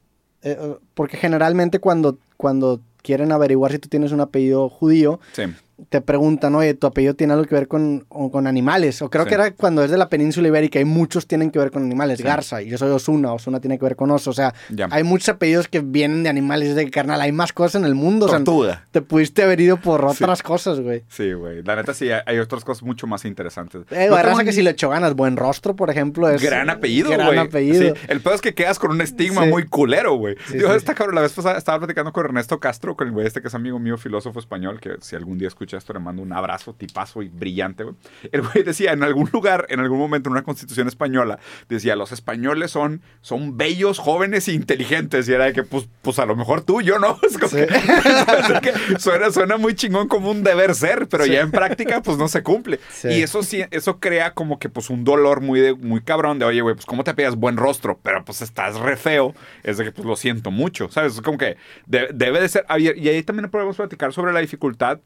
eh, porque generalmente cuando, cuando quieren averiguar si tú tienes un apellido judío, Sí. Te preguntan, oye, tu apellido tiene algo que ver con, o con animales. O creo Sí. que era cuando es de la península ibérica y muchos tienen que ver con animales. Sí. Garza, y yo soy Osuna, Osuna tiene que ver con oso. O sea, Ya. hay muchos apellidos que vienen de animales. Es de que, carnal, hay más cosas en el mundo. O sea, Tortuga. te pudiste haber ido por Sí. otras cosas, güey. Sí, güey. La neta sí, hay- otras cosas mucho más interesantes. Eh, No raza que ni- si le echó ganas, buen rostro, por ejemplo, es... Gran apellido, güey. Gran apellido. Sí, El peor es que quedas con un estigma muy culero, güey. Sí. esta cabrón, la vez pasada estaba platicando con Ernesto Castro, con el güey este que es amigo mío, filósofo español, que si algún día escucha esto, le mando un abrazo, tipazo y brillante, güey. El güey decía, en algún lugar, en algún momento, en una constitución española, decía, los españoles son, son bellos, jóvenes e inteligentes. Y era de que, pues, pues a lo mejor tú, yo no. Es como Sí. que- suena, suena muy chingón como un deber ser, pero ya en práctica, pues no se cumple. Sí. Y eso sí, eso crea como que, pues, un dolor muy, de, muy cabrón de, oye, güey, pues, ¿cómo te pegas buen rostro? Pero, pues, estás re feo. Es de que, pues, lo siento mucho, ¿sabes? Es como que de- debe de ser... y ahí también podemos platicar sobre la dificultad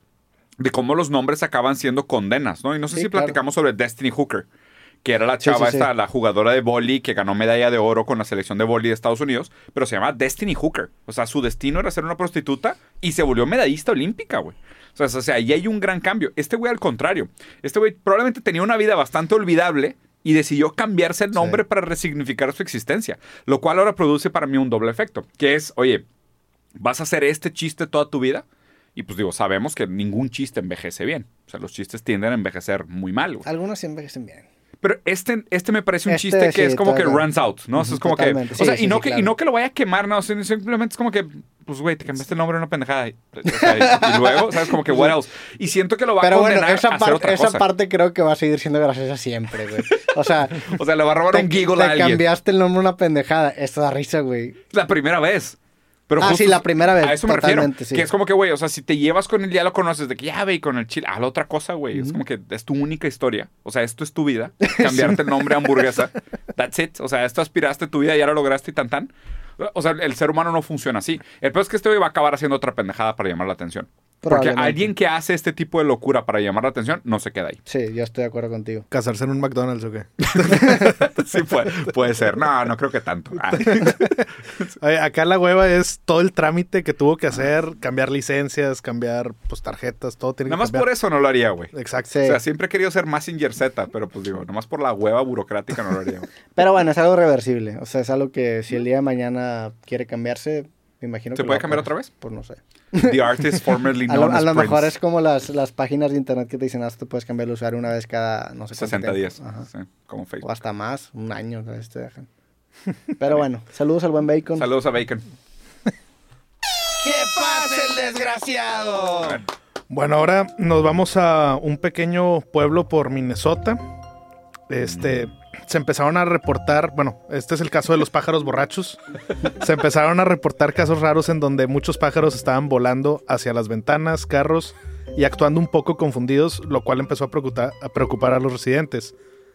de cómo los nombres acaban siendo condenas, ¿no? Y no sé Sí, si claro. platicamos sobre Destiny Hooker, que era la chava sí, sí. esta, la jugadora de boli que ganó medalla de oro con la selección de boli de Estados Unidos, pero se llama Destiny Hooker. O sea, su destino era ser una prostituta y se volvió medallista olímpica, güey. O sea, o sea, ahí hay un gran cambio. Este güey al contrario. Este güey probablemente tenía una vida bastante olvidable y decidió cambiarse el nombre para resignificar su existencia, lo cual ahora produce para mí un doble efecto, que es, oye, ¿vas a hacer este chiste toda tu vida? Y pues digo, sabemos que ningún chiste envejece bien. O sea, los chistes tienden a envejecer muy mal. güey. Algunos sí envejecen bien. Pero este, este me parece un Este chiste que sí, es como que runs out, ¿no? O sea, es como que. totalmente. O sea, Sí, y, sí, no sí, que, y claro. no que lo vaya a quemar, no. sim- Simplemente es como que, pues, güey, te cambiaste el nombre de una pendejada. Y, o sea, y- y luego, ¿sabes? Como que, what else? Y siento que lo va Pero a bueno, condenar a esa, hacer par- otra esa cosa. parte creo que va a seguir siendo graciosa siempre, güey. O sea, O sea, le va a robar te, un giggle te a alguien. cambiaste el nombre a una pendejada. Esto da risa, güey. La primera vez. Pero Ah, justo sí, la primera vez, A eso me refiero. sí. Que es como que, güey, o sea, si te llevas con él, ya lo conoces, de que ya ve y con el chile. Ah, la otra cosa, güey. Es como que es tu única historia. O sea, esto es tu vida. Cambiarte el nombre a hamburguesa. That's it. O sea, esto aspiraste a tu vida, ya lo lograste y tan tan. O sea, el ser humano no funciona así. El peor es que este güey va a acabar haciendo otra pendejada para llamar la atención. Porque alguien que hace este tipo de locura para llamar la atención no se queda ahí. Sí, yo estoy de acuerdo contigo. ¿Casarse en un McDonald's o qué? Sí, puede, puede ser. No, no creo que tanto. Ah. Oye, acá la hueva es todo el trámite que tuvo que hacer, cambiar licencias, cambiar pues tarjetas, todo tiene Nada que más cambiar. por eso no lo haría, güey. Exacto. Sí. O sea, siempre he querido ser Massinger Z, pero pues digo, nomás por la hueva burocrática no lo haría. Pero bueno, es algo reversible. O sea, es algo que si el día de mañana quiere cambiarse, me imagino ¿Se que puede a cambiar otra vez? Pues no sé. The artist formerly A known lo, a as lo mejor es como las, las páginas de internet que te dicen, ah, tú puedes cambiar el usuario una vez cada, no sé cuánto 60 tiempo". días. Sí, como O Facebook. hasta más, un año, a veces te dejan. Pero bueno, saludos al buen Bacon. Saludos a Bacon. ¡Que pase el desgraciado! Bueno, ahora nos vamos a un pequeño pueblo por Minnesota. Este, se empezaron a reportar, bueno, este es el caso de los pájaros borrachos. Se empezaron a reportar casos raros en donde muchos pájaros estaban volando hacia las ventanas, carros y actuando un poco confundidos, lo cual empezó a preocupar a, preocupar a los residentes.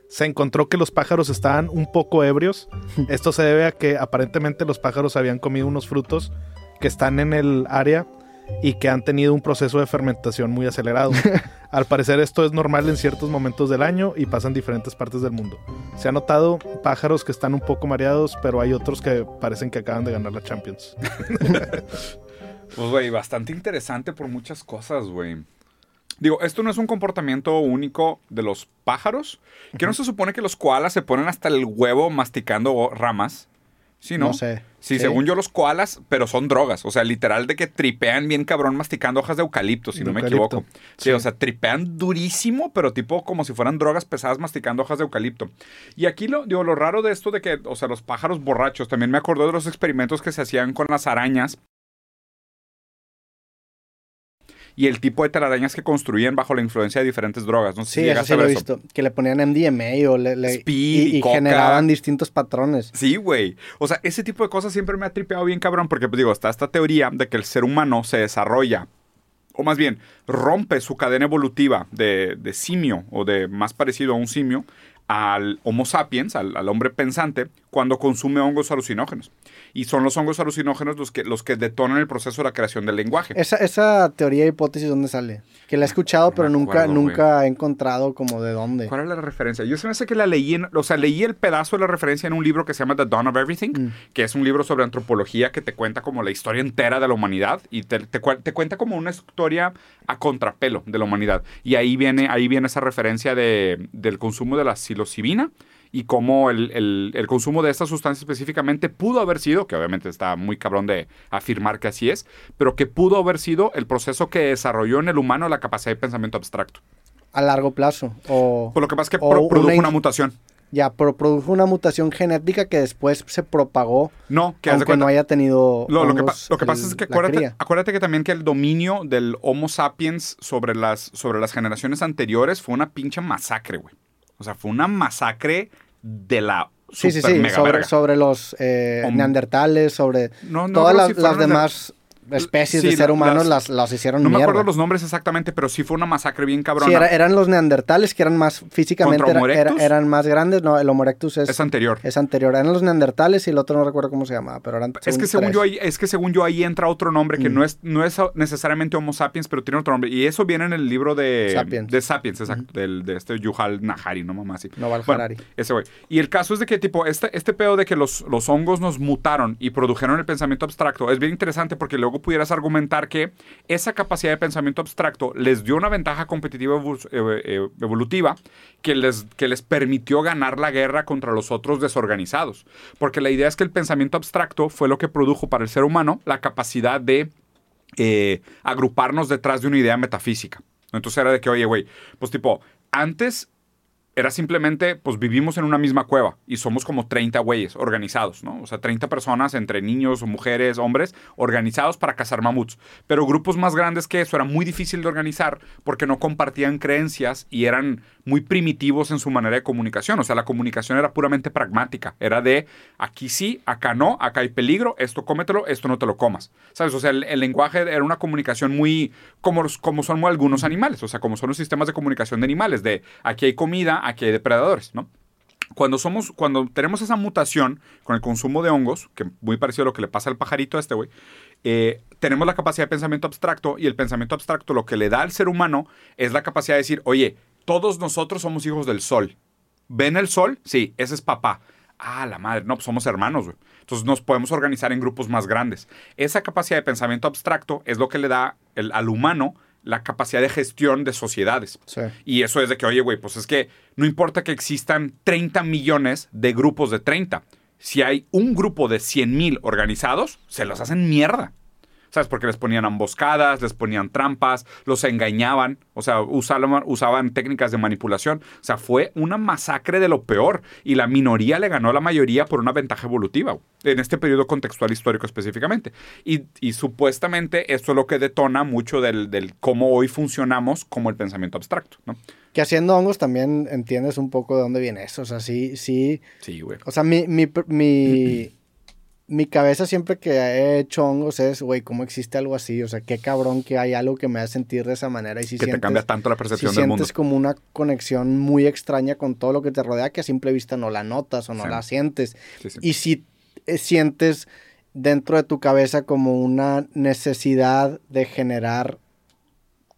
Se encontró que los pájaros estaban un poco ebrios. Esto se debe a que aparentemente los pájaros habían comido unos frutos que están en el área y que han tenido un proceso de fermentación muy acelerado. Al parecer esto es normal en ciertos momentos del año y pasa en diferentes partes del mundo. Se ha notado pájaros que están un poco mareados, pero hay otros que parecen que acaban de ganar la Champions. Pues, güey, bastante interesante por muchas cosas, güey. Digo, esto no es un comportamiento único de los pájaros. Que no se supone que los koalas se ponen hasta el huevo masticando ramas. Sí, ¿no? No sé. Sí, Sí. según yo los koalas, pero son drogas. O sea, literal de que tripean bien cabrón masticando hojas de eucalipto, si De no me equivoco. Sí, Sí. o sea, tripean durísimo, pero tipo como si fueran drogas pesadas masticando hojas de eucalipto. Y aquí lo, digo, lo raro de esto de que, o sea, los pájaros borrachos, también me acordó de los experimentos que se hacían con las arañas. Y el tipo de telarañas que construían bajo la influencia de diferentes drogas. No sé si Sí, eso llegaste sí a lo he eso. visto. Que le ponían MDMA o le, le- Speed y, y y coca. generaban distintos patrones. Sí, güey. O sea, ese tipo de cosas siempre me ha tripeado bien cabrón porque, pues digo, está esta teoría de que el ser humano se desarrolla, o más bien, rompe su cadena evolutiva de, de simio o de más parecido a un simio al Homo sapiens, al, al hombre pensante, cuando consume hongos alucinógenos. Y son los hongos alucinógenos los que, los que detonan el proceso de la creación del lenguaje. Esa, esa teoría hipótesis, ¿dónde sale? Que la he escuchado, No pero nunca, acuerdo, nunca he encontrado como de dónde. ¿Cuál es la referencia? Yo se me hace que la leí, en- o sea, leí el pedazo de la referencia en un libro que se llama The Dawn of Everything, Mm. que es un libro sobre antropología que te cuenta como la historia entera de la humanidad y te, te te cuenta como una historia a contrapelo de la humanidad. Y ahí viene, ahí viene esa referencia de, del consumo de la psilocibina y cómo el, el- el consumo de esta sustancia específicamente pudo haber sido, que obviamente está muy cabrón de afirmar que así es, pero que pudo haber sido el proceso que desarrolló en el humano la capacidad de pensamiento abstracto. A largo plazo. O, Pues lo que pasa es que pro- produjo una mutación. Ya, pero produjo una mutación genética que después se propagó, No, que aunque no haya tenido. Lo, lo que, lo que pasa el- es que acuérdate, acuérdate que también que el dominio del Homo sapiens sobre las, sobre las generaciones anteriores fue una pinche masacre, güey. O sea, fue una masacre de la Sí, sí, super sí, mega sobre, verga. sobre los eh, neandertales, sobre No, no todas las, demás especies Sí, de ser humanos las- las, las hicieron No me acuerdo los nombres exactamente, pero sí fue una masacre bien cabrona. Sí, era- eran los neandertales que eran más físicamente eran más grandes. No, el Homo erectus es, Es anterior. es anterior. Eran los neandertales y el otro no recuerdo cómo se llamaba, pero eran Es que según tres. yo ahí, es que según yo ahí entra otro nombre que Mm. no es no es necesariamente Homo sapiens, pero tiene otro nombre y eso viene en el libro de Sapiens. de Sapiens, exacto, del, de este Yuval Nahari, no mamá así. Noval Bueno, Harari. ese güey. Y el caso es de que tipo este este pedo de que los los hongos nos mutaron y produjeron el pensamiento abstracto es bien interesante porque luego pudieras argumentar que esa capacidad de pensamiento abstracto les dio una ventaja competitiva eh, eh, evolutiva que les, que les permitió ganar la guerra contra los otros desorganizados. Porque la idea es que el pensamiento abstracto fue lo que produjo para el ser humano la capacidad de eh, agruparnos detrás de una idea metafísica. Entonces era de que, oye, güey, pues tipo, antes era simplemente, pues vivimos en una misma cueva y somos como 30 güeyes organizados, ¿no? O sea, 30 personas entre niños, mujeres, hombres, organizados para cazar mamuts. Pero grupos más grandes que eso era muy difícil de organizar porque no compartían creencias y eran muy primitivos en su manera de comunicación. O sea, la comunicación era puramente pragmática. Era de aquí sí, acá no, acá hay peligro, esto cómetelo, esto no te lo comas. ¿Sabes? O sea, el, lenguaje era una comunicación muy como, como son algunos animales. O sea, como son los sistemas de comunicación de animales. De aquí hay comida, aquí hay depredadores, ¿no? Cuando somos, cuando tenemos esa mutación con el consumo de hongos, que muy parecido a lo que le pasa al pajarito a este güey, eh, tenemos la capacidad de pensamiento abstracto y el pensamiento abstracto lo que le da al ser humano es la capacidad de decir, oye, todos nosotros somos hijos del sol. ¿Ven el sol? Sí, ese es papá. Ah, la madre, no, pues somos hermanos, güey. Entonces nos podemos organizar en grupos más grandes. Esa capacidad de pensamiento abstracto es lo que le da el- al humano la capacidad de gestión de sociedades. Sí. Y eso es de que, oye, güey, pues es que no importa que existan 30 millones de grupos de 30. Si hay un grupo de 100 mil organizados, se los hacen mierda. ¿Sabes? Porque les ponían emboscadas, les ponían trampas, los engañaban, o sea, usaban, usaban técnicas de manipulación. O sea, fue una masacre de lo peor. Y la minoría le ganó a la mayoría por una ventaja evolutiva, en este periodo contextual histórico específicamente. Y, y supuestamente esto es lo que detona mucho del, del cómo hoy funcionamos como el pensamiento abstracto, ¿no? Que haciendo hongos también entiendes un poco de dónde viene eso. O sea, sí, sí. Sí, güey. O sea, mi, mi, mi, mi cabeza siempre que he hecho hongos es, güey, ¿cómo existe algo así? O sea, qué cabrón que hay algo que me hace sentir de esa manera. Y si que te sientes, cambia tanto la si percepción del mundo. sientes como una conexión muy extraña con todo lo que te rodea que a simple vista no la notas o no Sí. la sientes. Sí, sí. Y si eh, sientes dentro de tu cabeza como una necesidad de generar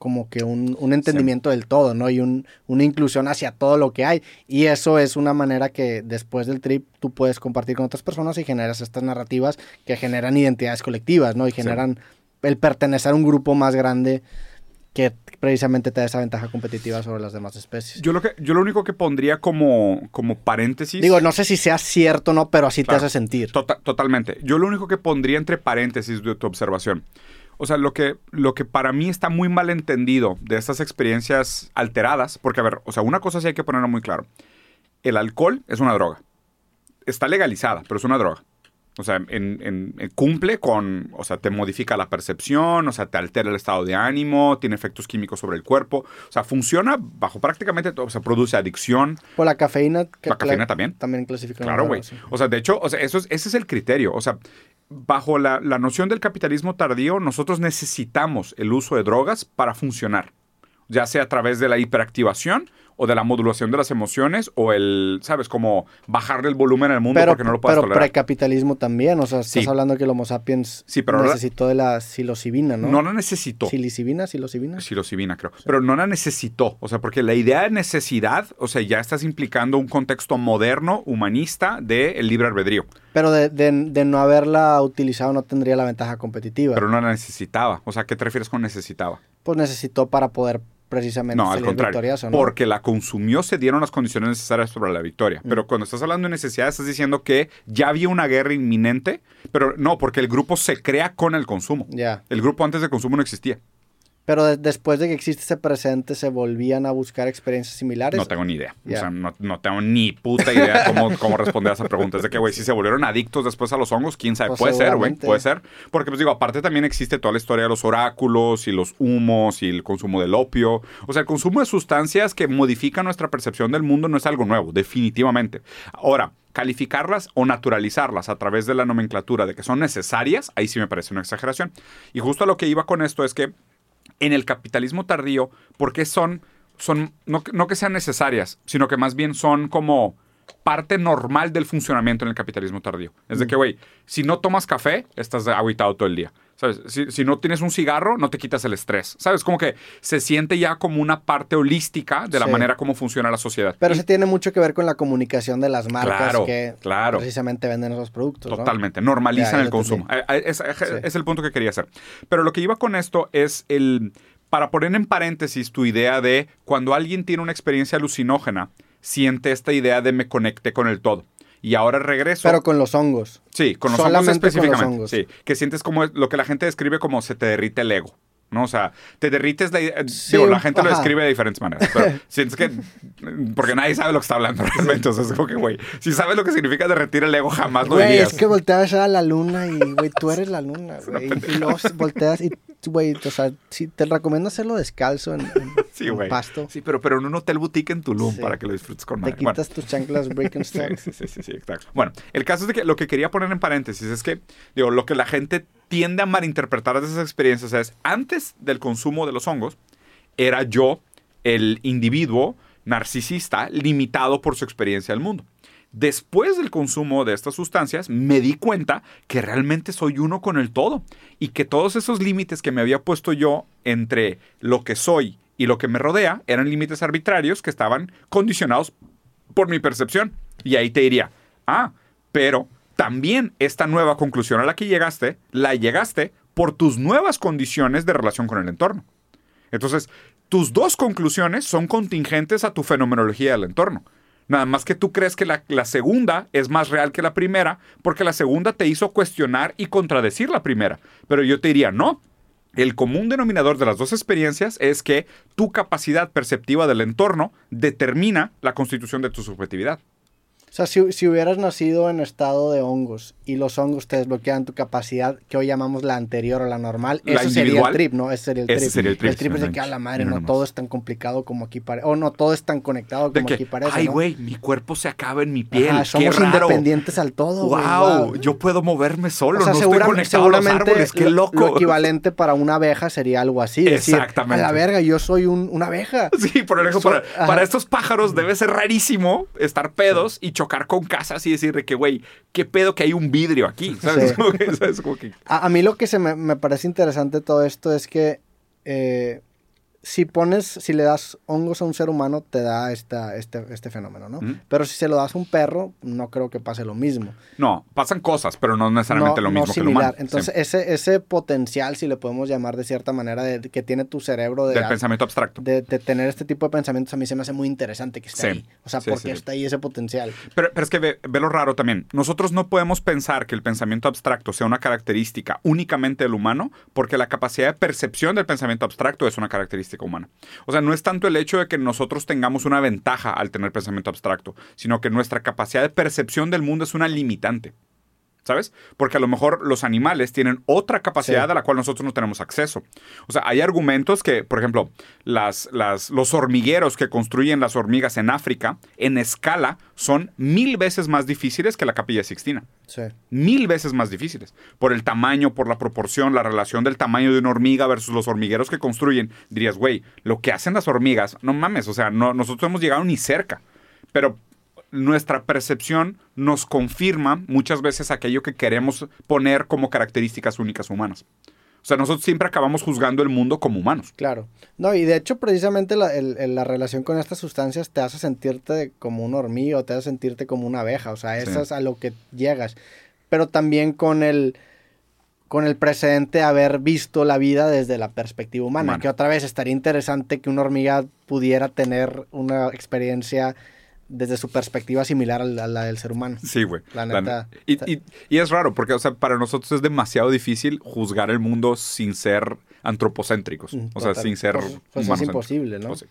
como que un, un entendimiento del todo, ¿no? Y un, una inclusión hacia todo lo que hay. Y eso es una manera que después del trip tú puedes compartir con otras personas y generas estas narrativas que generan identidades colectivas, ¿no? Y generan el pertenecer a un grupo más grande que precisamente te da esa ventaja competitiva sobre las demás especies. Yo lo, que, yo lo único que pondría como, como paréntesis. Digo, no sé si sea cierto o no, pero así Claro. te hace sentir. Tota- totalmente. Yo lo único que pondría entre paréntesis de tu observación. O sea, lo que, lo que para mí está muy mal entendido de estas experiencias alteradas, porque a ver, o sea, una cosa sí hay que ponerlo muy claro. El alcohol es una droga. Está legalizada, pero es una droga. O sea, en- en- en- cumple con, o sea, te modifica la percepción, o sea, te altera el estado de ánimo, tiene efectos químicos sobre el cuerpo. O sea, funciona bajo prácticamente todo. O sea, produce adicción, Por la cafeína. que La cafeína también. También clasifican. Claro, güey. O sea, de hecho, o sea, eso es, ese es el criterio. O sea, bajo la, la noción del capitalismo tardío, nosotros necesitamos el uso de drogas para funcionar. Ya sea a través de la hiperactivación o de la modulación de las emociones o el, ¿sabes? Como bajarle el volumen al mundo Pero, porque no lo puedes pero tolerar. precapitalismo también. O sea, estás Sí. hablando que el Homo sapiens Sí, pero necesitó de la psilocibina, ¿no? No la necesitó. Silicibina, psilocibina. Psilocibina, creo. Pero no la necesitó. O sea, porque la idea de necesidad, o sea, ya estás implicando un contexto moderno, humanista, del libre albedrío. Pero de, de- de no haberla utilizado no tendría la ventaja competitiva. Pero no la necesitaba. O sea, ¿qué te refieres con necesitaba? Pues necesitó para poder precisamente No, al contrario. Porque la consumió, se dieron las condiciones necesarias para la victoria. Mm. Pero cuando estás hablando de necesidad, estás diciendo que ya había una guerra inminente, pero no, porque el grupo se crea con el consumo. El grupo antes de consumo no existía. Pero de- después de que existe ese presente, ¿se volvían a buscar experiencias similares? No tengo ni idea. O sea, no, no tengo ni puta idea cómo, cómo responder a esa pregunta. Es de que, güey, si se volvieron adictos después a los hongos, quién sabe. Pues puede ser, güey. Puede ser. Porque, pues digo, aparte también existe toda la historia de los oráculos y los humos y el consumo del opio. O sea, el consumo de sustancias que modifican nuestra percepción del mundo no es algo nuevo, definitivamente. Ahora, calificarlas o naturalizarlas a través de la nomenclatura de que son necesarias, ahí sí me parece una exageración. Y justo a lo que iba con esto es que en el capitalismo tardío, porque son, son no, no que sean necesarias, sino que más bien son como parte normal del funcionamiento en el capitalismo tardío. Es de que, güey, si no tomas café, estás agüitado todo el día. ¿Sabes? Si, si no tienes un cigarro, no te quitas el estrés. ¿Sabes? Como que se siente ya como una parte holística de la Sí. manera como funciona la sociedad. Pero se tiene mucho que ver con la comunicación de las marcas Claro, que claro. precisamente venden esos productos. ¿no? Totalmente, normalizan Ya, el consumo. Eh, eh, Es, es- es el punto que quería hacer. Pero lo que iba con esto es el, para poner en paréntesis tu idea de cuando alguien tiene una experiencia alucinógena, siente esta idea de me conecté con el todo. Y ahora regreso. Pero con los hongos. sí, con los hongos solamente con los específicamente. hongos. Sí, que sientes como lo que la gente describe como se te derrite el ego. ¿no? O sea, te derrites la idea. Sí, digo, la gente lo ajá. describe de diferentes maneras. Pero sientes que. Porque nadie sabe lo que está hablando realmente. O sea, es como que, güey, si sabes lo que significa derretir el ego, jamás lo Güey, dirías. es que volteas a la luna y, güey, tú eres la luna, güey. Y luego volteas y, güey, o sea, sí, te recomiendo hacerlo descalzo en, en- Sí, güey. pasto. Sí, pero, pero en un hotel boutique en Tulum Sí. para que lo disfrutes con Te madre. Bueno, quitas tus chanclas break and sí, sí, sí, sí, exacto. Bueno, el caso es de que lo que quería poner en paréntesis es que, digo, lo que la gente tiende a malinterpretar de esas experiencias es, antes del consumo de los hongos, era yo el individuo narcisista limitado por su experiencia del mundo. Después del consumo de estas sustancias, me di cuenta que realmente soy uno con el todo y que todos esos límites que me había puesto yo entre lo que soy y lo que me rodea eran límites arbitrarios que estaban condicionados por mi percepción. Y ahí te diría, ah, pero también esta nueva conclusión a la que llegaste, la llegaste por tus nuevas condiciones de relación con el entorno. Entonces, tus dos conclusiones son contingentes a tu fenomenología del entorno. Nada más que tú crees que la, la segunda es más real que la primera, porque la segunda te hizo cuestionar y contradecir la primera. Pero yo te diría, no. El común denominador de las dos experiencias es que tu capacidad perceptiva del entorno determina la constitución de tu subjetividad. O sea, si, si hubieras nacido en estado de hongos y los hongos te desbloquean tu capacidad que hoy llamamos la anterior o la normal, La eso sería el trip, ¿no? Ese sería el Ese trip. sería el trip, es de que a la madre, no todo es tan complicado como aquí parece. O no todo es tan conectado como que, aquí parece. ay, ¿no? güey, mi cuerpo se acaba en mi piel. Ajá, qué somos raro. independientes al todo. Wow, wow. yo puedo moverme solo, O sea, no estoy segura- conectado a los seguramente árboles, qué lo- loco. Lo equivalente para una abeja sería algo así. Decir, Exactamente. a la verga, yo soy un- una abeja. Sí, por ejemplo, So- para, para estos pájaros debe ser rarísimo estar pedos y chocar con casas y decir de que, güey, qué pedo que hay un vidrio aquí, ¿sabes? Sí. Como que- ¿sabes? Como que- A, a mí lo que se me, me parece interesante de todo esto es que eh, si pones, si le das hongos a un ser humano, te da esta, este, este fenómeno, ¿no? Pero si se lo das a un perro, no creo que pase lo mismo. No, pasan cosas, pero no necesariamente no, lo no mismo que similar. humano. Entonces, Sí. ese, ese potencial, si le podemos llamar de cierta manera, de, que tiene tu cerebro de, Del pensamiento abstracto. de, de tener este tipo de pensamientos, a mí se me hace muy interesante que esté Sí. ahí. O sea, Sí, ¿por sí, qué sí. está ahí ese potencial? Pero, pero es que ve, ve lo raro también. Nosotros no podemos pensar que el pensamiento abstracto sea una característica únicamente del humano, porque la capacidad de percepción del pensamiento abstracto es una característica humana. O sea, no es tanto el hecho de que nosotros tengamos una ventaja al tener pensamiento abstracto, sino que nuestra capacidad de percepción del mundo es una limitante. ¿Sabes? Porque a lo mejor los animales tienen otra capacidad Sí. a la cual nosotros no tenemos acceso. O sea, hay argumentos que, por ejemplo, las, las, los hormigueros que construyen las hormigas en África, en escala, son mil veces más difíciles que la capilla Sixtina. Sí. Mil veces más difíciles. Por el tamaño, por la proporción, la relación del tamaño de una hormiga versus los hormigueros que construyen. Dirías, güey, lo que hacen las hormigas, no mames, o sea, no, nosotros hemos llegado ni cerca. Pero nuestra percepción nos confirma muchas veces aquello que queremos poner como características únicas humanas. O sea, nosotros siempre acabamos juzgando el mundo como humanos. Claro. No, y de hecho, precisamente la, el- la relación con estas sustancias te hace sentirte como un hormigo, te hace sentirte como una abeja. O sea, Sí. eso es a lo que llegas. Pero también con el con el precedente de haber visto la vida desde la perspectiva humana, Humana. que otra vez estaría interesante que una hormiga pudiera tener una experiencia desde su perspectiva similar a la, a la del ser humano. Sí, güey. La La neta. ne- Y, y- y es raro porque, o sea, para nosotros es demasiado difícil juzgar el mundo sin ser antropocéntricos. Mm, O sea, sin ser Pues- pues es imposible, ¿no? Pues.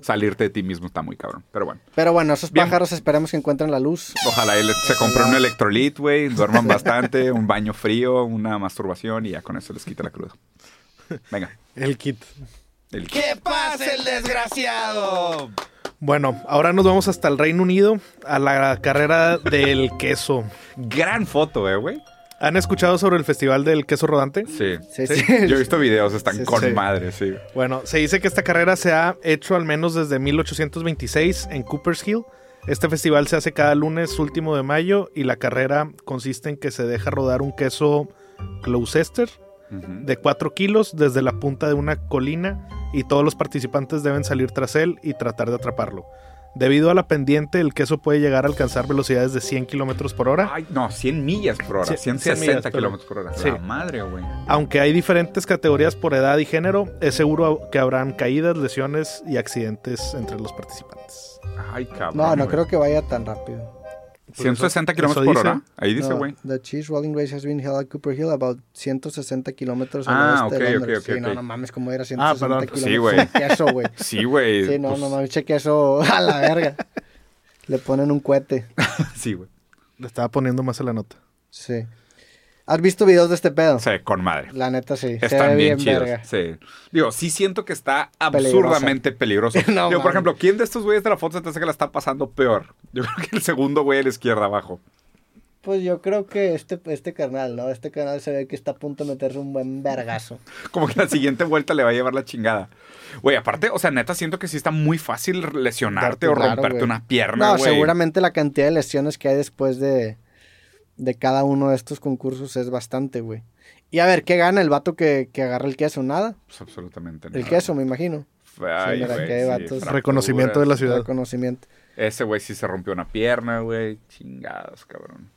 Salirte de ti mismo está muy cabrón. Pero bueno. Pero bueno, esos Bien. pájaros esperemos que encuentren la luz. Ojalá él se compre un electrolit, güey. Duerman bastante, un baño frío, una masturbación y ya con eso les quita la cruda. Venga. El kit. El ¡Que pase el desgraciado! Bueno, ahora nos vamos hasta el Reino Unido a la carrera del queso. Gran foto, eh, güey. ¿Han escuchado sobre el festival del queso rodante? Sí. Sí, Sí. sí. Yo he visto videos, están Sí, con sí. madre, sí. Bueno, se dice que esta carrera se ha hecho al menos desde 1826 en Cooper's Hill. Este festival se hace cada lunes último de mayo y la carrera consiste en que se deja rodar un queso Gloucester De 4 kilos desde la punta de una colina y todos los participantes deben salir tras él y tratar de atraparlo. Debido a la pendiente, el queso puede llegar a alcanzar velocidades de 100 kilómetros por hora. Ay, no, 100 millas por hora. Cien- 160 cien millas por kilómetros por hora. Sí. La madre, güey. Aunque hay diferentes categorías por edad y género, es seguro que habrán caídas, lesiones y accidentes entre los participantes. Ay, cabrón. No, no creo que vaya tan rápido. 160 Eso kilómetros por hora. Ahí dice, No, güey. the Cheese Rolling Race has been held at Cooper Hill about 160 kilómetros al Ah, oeste de ok, ok, Londres. ok, Sí, no, no mames, ¿cómo era 160 perdón. kilómetros? Sí, güey. de queso, güey. Sí, güey. Sí, no, pues, no mames, che queso a la verga. Le ponen un cohete. Sí, güey. Le estaba poniendo más a la nota. Sí. ¿Has visto videos de este pedo? Sí, con madre. La neta sí. Están bien, bien, chidos. verga. Sí. Digo, sí siento que está absurdamente peligroso. No, Digo, por ejemplo, ¿quién de estos güeyes de la foto se te hace que la está pasando peor? Yo creo que el segundo güey a la izquierda abajo. Pues yo creo que este, este canal, ¿no? Este canal se ve que está a punto de meterse un buen vergazo. Como que la siguiente vuelta le va a llevar la chingada. Güey, aparte, o sea, neta, siento que sí está muy fácil lesionarte o romperte una pierna, No, seguramente la cantidad de lesiones que hay después de, de cada uno de estos concursos es bastante, güey. Y a ver, ¿qué gana el vato que, que agarra el queso? Nada. Pues absolutamente El nada. queso, me imagino. Ay, Sí, mira. Reconocimiento de la ciudad. Reconocimiento. Ese güey sí se rompió una pierna, güey. Chingados, cabrón.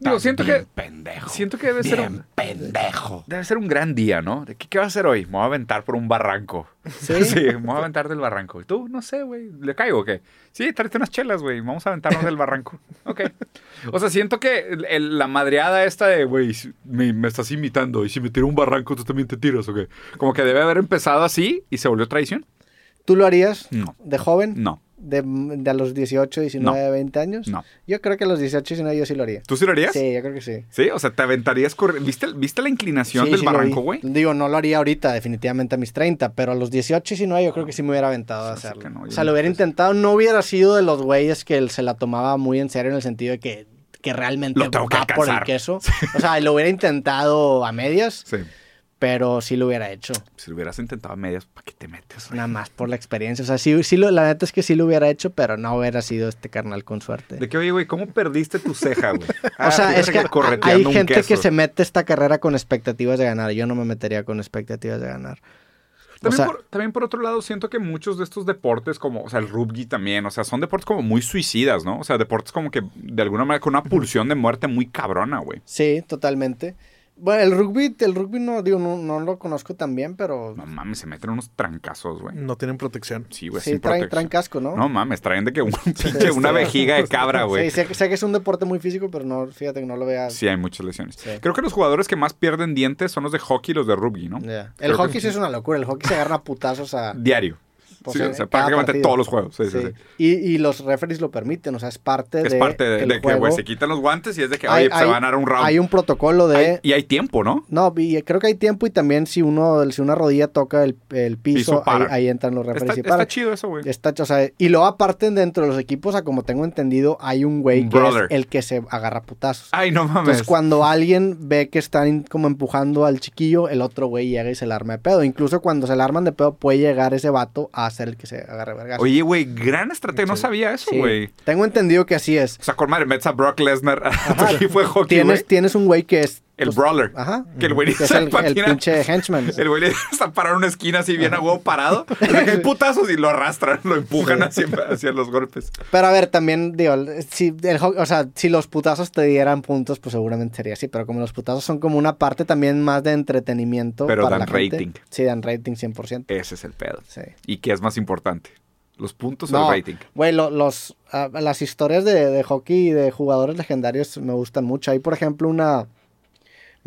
Digo, siento que... Pendejo. Siento que debe ser un... pendejo. Debe ser un gran día, ¿no? ¿De qué, qué va a hacer hoy? Me voy a aventar por un barranco. ¿Sí? me voy a aventar del barranco. ¿Y tú? No sé, güey. ¿Le caigo o qué? Sí, tráete unas chelas, güey. Vamos a aventarnos del barranco. Ok. O sea, siento que el- el- la madreada esta de, güey, si- me, me estás imitando y si me tiro un barranco, tú también te tiras, ¿o qué? Como que debe haber empezado así y se volvió tradición. ¿Tú lo harías No. de joven? No. De, de a los 18, 19, 20 años? No. Yo creo que a los 18, 19 yo sí lo haría. ¿Tú sí lo harías? Sí, yo creo que sí. Sí, o sea, te aventarías corriendo. ¿Viste, ¿Viste la inclinación Sí, del sí barranco, güey? Digo, no lo haría ahorita, definitivamente a mis 30, pero a los 18 y 19 yo creo que sí me hubiera aventado a Sí, sí hacerlo. que no, o sea, no lo hubiera intentado, no hubiera sido de los güeyes que él se la tomaba muy en serio en el sentido de que, que realmente Lo tengo que va por el queso. O sea, lo hubiera intentado a medias, Sí. Pero sí lo hubiera hecho. Si lo hubieras intentado a medias, ¿para qué te metes? güey? Nada más por la experiencia. O sea, sí, sí lo, la neta es que sí lo hubiera hecho, pero no hubiera sido este carnal con suerte. De que, oye, güey, ¿cómo perdiste tu ceja, güey? O Ah, sea, fíjate es que hay gente que se mete esta carrera con expectativas de ganar. Yo no me metería con expectativas de ganar. O También, sea, por, también por otro lado, siento que muchos de estos deportes, como, o sea, el rugby también, o sea, son deportes como muy suicidas, ¿no? O sea, deportes como que de alguna manera con una pulsión de muerte muy cabrona, güey. Sí, totalmente. Bueno, el rugby, el rugby no, digo, no, no lo conozco tan bien, pero No mames, se meten unos trancazos, güey. No tienen protección. Sí, güey, sí, sin traen, protección. traen casco, ¿no? No mames, traen de que un pinche, una vejiga de cabra, güey. Sí, sé, que- sé que es un deporte muy físico, pero no, fíjate que no lo veas. Sí, hay muchas lesiones. Sí. Creo que los jugadores que más pierden dientes son los de hockey y los de rugby, ¿no? Ya. Creo El que- hockey sí es una locura. El hockey se agarra a putazos a. Diario. Pues, Sí, en o sea, cada prácticamente partido. todos los juegos. Sí, sí. Y, y los referees lo permiten, o sea, es parte Es de. parte de, el de que, juego. se quitan los guantes y es de que, Hay- oye, pues, se van a dar un round. Hay un protocolo de. Hay- y hay tiempo, ¿no? No, y creo que hay tiempo y también si uno, si una rodilla toca el, el piso, ahí, ahí entran los referees Está, y está chido eso, güey. Está, o sea, y luego aparte dentro de los equipos, a como tengo entendido, hay un güey que brother. es el que se agarra putazos. Ay, no mames. Entonces cuando alguien ve que están como empujando al chiquillo, el otro güey llega y se le arma de pedo. Incluso cuando se le arman de pedo puede llegar ese vato a ser el que se agarre vergas. Oye, güey, gran estrategia. No sabía eso, Sí. güey. Tengo entendido que así es. O sea, con madre, metes a Brock Lesnar a equipo de hockey, Tienes, tienes un güey que es... El pues, brawler. Ajá. Que el güey es el, el pinche henchman. El güey le está parado en una esquina así bien a huevo parado. Que hay putazos y lo arrastran, lo empujan hacia, hacia los golpes. Pero a ver, también, digo, si, el, o sea, si los putazos te dieran puntos, pues seguramente sería así. Pero como los putazos son como una parte también más de entretenimiento. Pero para dan la gente, rating. Sí, dan rating 100%. Ese es el pedo. Sí. ¿Y qué es más importante? ¿Los puntos o el rating? güey, lo- los, ah, las historias de, de hockey y de jugadores legendarios me gustan mucho. Hay, por ejemplo, una...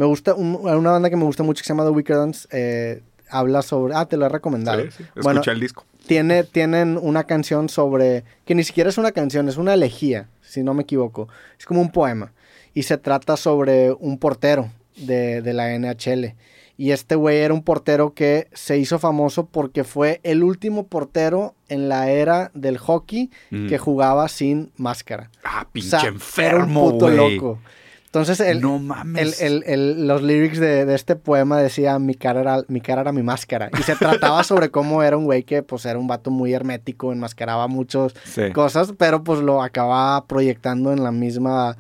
Me gusta, un- una banda que me gusta mucho que se llama The Wicked Ones, eh, habla sobre... Ah, te lo he recomendado. Sí, sí. Escuché Bueno, el disco. tiene, tienen una canción sobre, que ni siquiera es una canción, es una elegía, si no me equivoco. Es como un poema. Y se trata sobre un portero de, de la NHL. Y este güey era un portero que se hizo famoso porque fue el último portero en la era del hockey Mm. que jugaba sin máscara. Ah, O pinche sea, enfermo, Era un puto loco. Entonces, el, No el, mames. el- el- los lyrics de, de este poema decía mi cara, era, mi cara era mi máscara. Y se trataba sobre cómo era un güey que pues era un vato muy hermético, enmascaraba muchas Sí. cosas, pero pues lo acababa proyectando en la misma,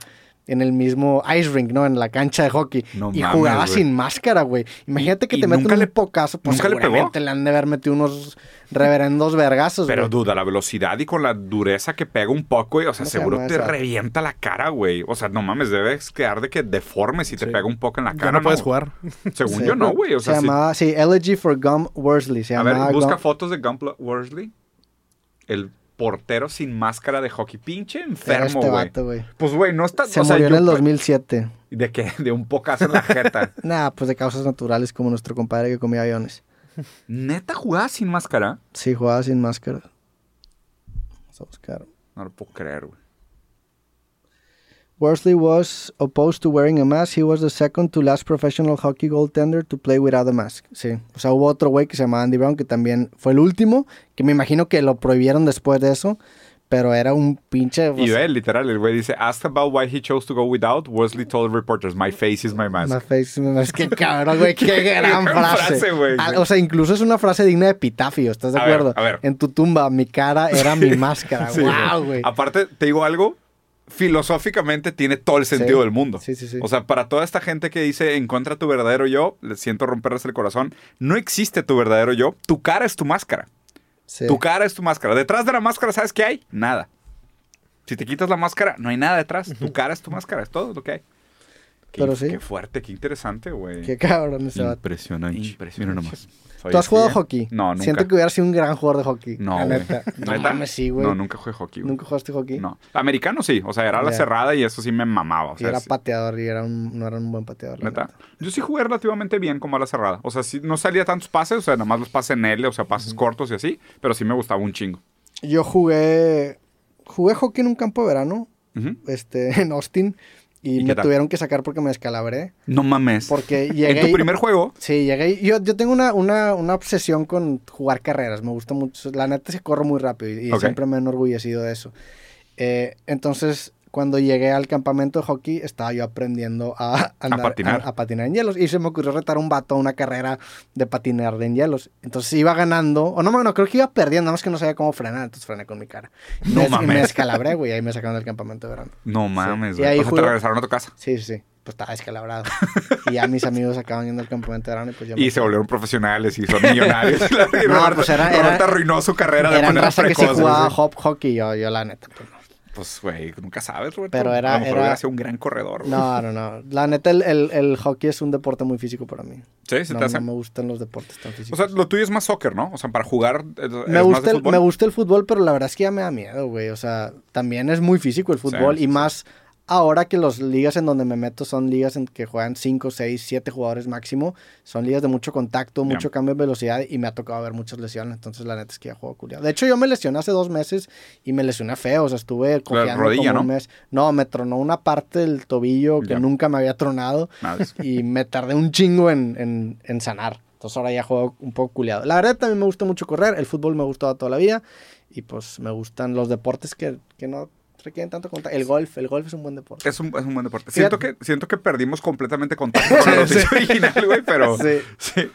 en el mismo ice rink, ¿no? En la cancha de hockey. No y mames, jugaba sin máscara, güey. Imagínate que ¿Y te meten un le- pocazo, pues nunca le pegó? seguramente le han de haber metido unos reverendos vergazos, Pero duda, la velocidad y con la dureza que pega un poco, güey, o sea, ¿Cómo se seguro llama te esa? revienta la cara, güey. O sea, no mames, debes quedar de que deforme si te Sí. pega un poco en la Ya cara. no puedes jugar. Según Sí. yo no, güey. O se sea, sí- llamaba, sí, Elegy for Gum Worsley. Se A ver, busca Gum- fotos de Gump Worsley. El portero sin máscara de hockey. Pinche enfermo, este güey. güey. Pues, güey, no está... Se o sea, murió en yo el pe- 2007. ¿De qué? De un pocazo en la jeta. Nah, pues de causas naturales como nuestro compadre que comía aviones. ¿Neta jugaba sin máscara? Sí, jugaba sin máscara. Vamos a buscar. No lo puedo creer, güey. Worsley was opposed to wearing a mask. He was the second to last professional hockey goaltender to play without a mask. Sí. O sea, hubo otro güey que se llamaba Andy Brown que también fue el último, que me imagino que lo prohibieron después de eso, pero era un pinche... o Y ve, literal, el güey dice, asked about why he chose to go without, Worsley told reporters, my face is my mask. My face, es que cabrón, güey, qué gran frase. frase, güey. Ah, o sea, incluso es una frase digna de epitafio, ¿estás de A ver, acuerdo? a ver. En tu tumba, mi cara era mi máscara. Sí, wow, güey. Aparte, te digo algo, filosóficamente tiene todo el sentido Sí. del mundo. Sí, sí, sí. O sea, para toda esta gente que dice encuentra tu verdadero yo, les siento romperles el corazón. No existe tu verdadero yo. Tu cara es tu máscara. Tu cara es tu máscara. Detrás de la máscara, ¿sabes qué hay? Nada. Si te quitas la máscara, no hay nada detrás. Tu cara es tu máscara, es todo lo que hay. Qué, Pero sí. qué fuerte, qué interesante, güey. Qué cabrón ese vato. Impresionante. Impresionante. Mira nomás. ¿Tú has jugado hockey? No, nunca. Siento que hubiera sido un gran jugador de hockey. No, la neta. No ¿Neta? mames, sí, güey. No, nunca jugué hockey. güey. ¿Nunca jugaste hockey? No. Americano sí. O sea, era la Ya. cerrada y eso sí me mamaba. O Y era sí. pateador y era un, no era un buen pateador. la Neta. neta. Yo sí jugué relativamente bien como a la cerrada. O sea, sí, no salía tantos pases, o sea, nada más los pases en L, o sea, pases cortos y así, pero sí me gustaba un chingo. Yo jugué. Jugué hockey en un campo de verano, Ujú. este, en Austin. Y, ¿Y qué me tuvieron que sacar porque me descalabré. No mames. Porque llegué. en tu y- primer juego, Sí, llegué. y Yo, yo tengo una, una, una obsesión con jugar carreras. Me gusta mucho. La neta, se corro muy rápido y, siempre me he enorgullecido de eso. Eh, entonces, cuando llegué al campamento de hockey, estaba yo aprendiendo a, andar- patinar. a- a patinar en hielos. Y se me ocurrió retar a un vato a una carrera de patinar en hielos. Entonces iba ganando, o no, no, creo que iba perdiendo, nada más que no sabía cómo frenar. Entonces frené con mi cara. Y No me, y mames. me descalabré, güey. Ahí me sacaron del campamento de verano. no mames, Y güey. ahí O sea, te regresaron a tu casa. Sí, sí, sí. Pues estaba descalabrado. y ya mis amigos acaban yendo al campamento de verano y pues yo me Y se volvieron profesionales y son millonarios. y No, Roberto, pues era- era- arruinó su carrera de manera raza que precoz. güey. jugaba hop hockey, yo, yo la neta. pues, no. Pues, güey, nunca sabes, Roberto. Pero era- A lo mejor era- hubiera sido un gran corredor. güey. No, no, no. La neta, el, el, el hockey es un deporte muy físico para mí. Sí, se No, te hace. no me gustan los deportes tan O físicos. sea, lo tuyo es más soccer, ¿no? O sea, para jugar. eh, me, más gusta de el, fútbol. me gusta el fútbol, pero la verdad es que ya me da miedo, güey. O sea, también es muy físico el fútbol Sí, y sí, más ahora que las ligas en donde me meto son ligas en que juegan 5, 6, 7 jugadores máximo. Son ligas de mucho contacto, mucho cambio de velocidad y me ha tocado ver muchas lesiones. Entonces, la neta es que ya juego culiado. De hecho, yo me lesioné hace dos meses y me lesioné feo. O sea, estuve cojeando rodilla, como un ¿no? mes. No, me tronó una parte del tobillo que nunca me había tronado. Y me tardé un chingo en, en, en sanar. Entonces ahora ya juego un poco culiado. La verdad también me gusta mucho correr, el fútbol me ha gustado toda la vida y pues me gustan los deportes que, que no requieren tanto contacto. El golf, el golf es un buen deporte. Es un, es un buen deporte. Fíjate- Siento que, siento que perdimos completamente contacto con la noticia original, güey, pero. Sí. Sí.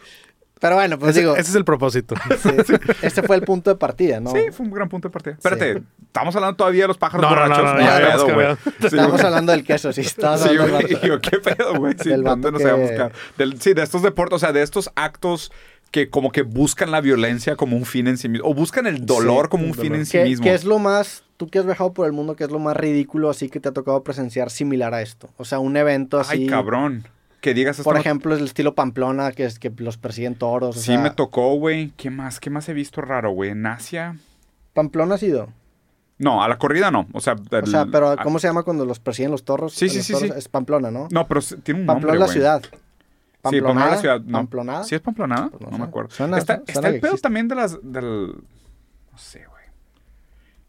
Pero bueno, pues Ese, digo, ese es el propósito. sí, este fue el punto de partida, ¿no? Sí, fue un gran punto de partida. Espérate, estamos hablando todavía de los pájaros No, no, no, borrachos. no, Ni ya pedo, güey. Estamos hablando del queso, sí. Estamos Sí, hablando güey. del Y yo, ¿Qué pedo, güey? Sí, Del ¿dónde vato nos que- a buscar? Del- sí, de estos deportes, o sea, de estos actos que como que buscan la violencia como un fin en sí mismo. O buscan el dolor Sí, como un el fin dolor. en sí ¿Qué, mismo. qué es lo más, tú que has viajado por el mundo, qué es lo más ridículo así que te ha tocado presenciar similar a esto? O sea, un evento así. Ay, cabrón. Que digas esto. Por ejemplo, el estilo Pamplona, que es que los persiguen toros. o Sí sea, me tocó, güey. ¿Qué más? ¿Qué más he visto raro, güey? En Asia. ¿Pamplona ha sido? No, a la corrida no. O sea, O sea, pero a- ¿cómo se llama cuando los persiguen los torros? Sí, sí, sí, toros? sí. Es Pamplona, ¿no? No, pero tiene un Pamplona nombre, es la ciudad. Sí, Pamplona es la ciudad. No. Pamplonada. ¿Sí es Pamplonada? Pues no no sé. me acuerdo. Suena- está suena está el que pedo existe. también de las... Del... No sé, güey.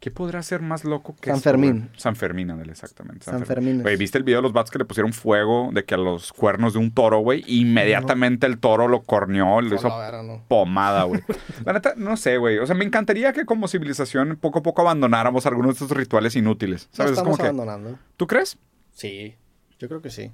¿Qué podrá ser más loco que San? Fermín. San Fermín, ándale, exactamente. San Fermín. Güey, ¿viste el video de los vatos que le pusieron fuego de que a los cuernos de un toro, güey? Inmediatamente el toro lo corneó, le hizo No, era, no. pomada, güey. La neta, no sé, güey. O sea, me encantaría que como civilización poco a poco abandonáramos algunos de estos rituales inútiles. ¿Sabes? Es como estamos que... abandonando. ¿Tú crees? Sí, yo creo que sí.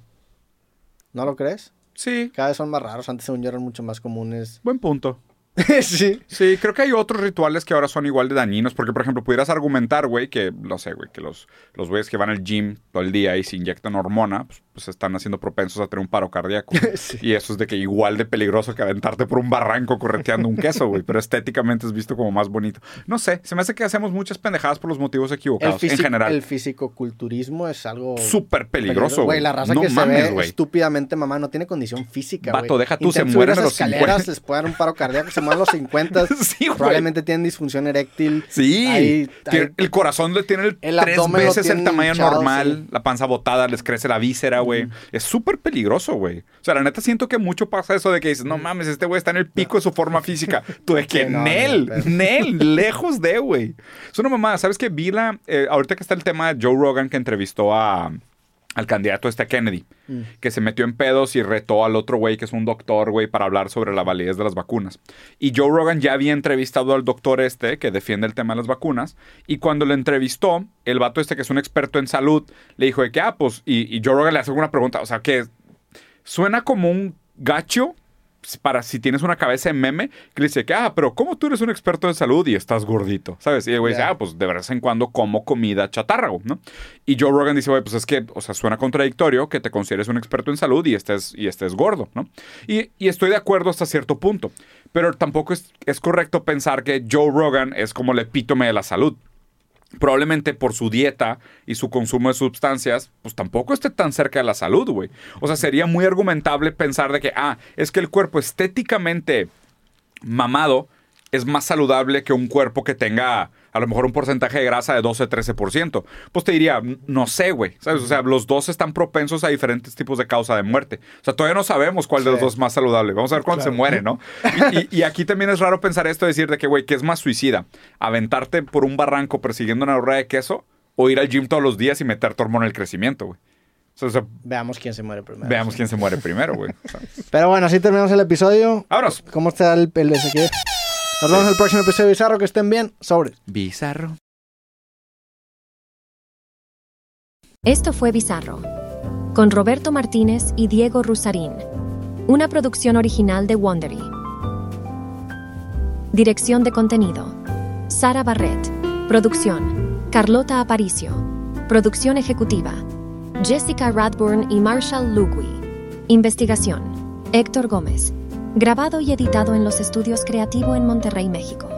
¿No lo crees? Sí. Cada vez son más raros. Antes, según yo, eran mucho más comunes. Buen punto. sí. Sí, creo que hay otros rituales que ahora son igual de dañinos, porque por ejemplo pudieras argumentar, güey, que, no sé, güey, que los, los güeyes que van al gym todo el día y se inyectan hormona, pues, pues están haciendo propensos a tener un paro cardíaco. Sí. Y eso es de que igual de peligroso que aventarte por un barranco correteando un queso, güey, pero estéticamente es visto como más bonito. No sé, se me hace que hacemos muchas pendejadas por los motivos equivocados, en general. el fisicoculturismo es algo... Súper peligroso, güey. La raza no que mames, se ve güey. estúpidamente mamá no tiene condición física, güey. Vato, deja tú, se mueren a los escaleras, 50. les puede dar un paro cardíaco, se mueren a los 50. Sí, güey. Probablemente tienen disfunción eréctil. Sí, el corazón le tiene el, El tres veces el tamaño hinchado, normal, sí. la panza botada, les crece la víscera, güey. Es súper peligroso, güey. O sea, la neta siento que mucho pasa eso de que dices, no mames, este güey está en el pico de su forma física. Tú de que Nel. Nel, lejos de, güey. Es una mamada. ¿Sabes qué? Vi la, eh, ahorita que está el tema de Joe Rogan que entrevistó a, al candidato este a Kennedy, Mm. que se metió en pedos y retó al otro güey que es un doctor, güey, para hablar sobre la validez de las vacunas. Y Joe Rogan ya había entrevistado al doctor este que defiende el tema de las vacunas. Y cuando lo entrevistó, el vato este que es un experto en salud, le dijo de que, ah, pues, y, y Joe Rogan le hace una pregunta, o sea, que suena como un gacho para si tienes una cabeza de meme que le dice que, ah, pero ¿cómo tú eres un experto en salud y estás gordito? ¿Sabes? Y el güey dice, ah, pues de vez en cuando como comida chatarra, ¿no? Y Joe Rogan dice, güey, pues es que, o sea, suena contradictorio que te consideres un experto en salud y estés, y estés gordo, ¿no? Y, y estoy de acuerdo hasta cierto punto, pero tampoco es, es correcto pensar que Joe Rogan es como el epítome de la salud probablemente por su dieta y su consumo de sustancias, pues tampoco esté tan cerca de la salud, güey. O sea, sería muy argumentable pensar de que, ah, es que el cuerpo estéticamente mamado es más saludable que un cuerpo que tenga a lo mejor un porcentaje de grasa de 12-13%. Pues te diría, no sé, güey. ¿Sabes? O sea, los dos están propensos a diferentes tipos de causa de muerte. O sea, todavía no sabemos cuál de los dos es más saludable. Vamos a ver cuándo se muere, ¿no? Y, y- y aquí también es raro pensar esto, decir de que, güey, ¿qué es más suicida? ¿Aventarte por un barranco persiguiendo una rueda de queso? ¿O ir al gym todos los días y meter tu hormona en el crecimiento, güey? O sea, Veamos quién se muere primero. veamos quién se muere primero, güey. Pero bueno, así terminamos el episodio. Vámonos. ¿Cómo está el, el de? Nos vemos en el próximo episodio de Bizarro. Que estén bien. Sobre. Bizarro. Esto fue Bizarro, con Roberto Martínez y Diego Rusarín, una producción original de Wondery. Dirección de contenido, Sara Barrett. Producción, Carlota Aparicio. Producción ejecutiva, Jessica Radburn y Marshall Lugui. Investigación, Héctor Gómez. Grabado y editado en los estudios Creativo en Monterrey, México.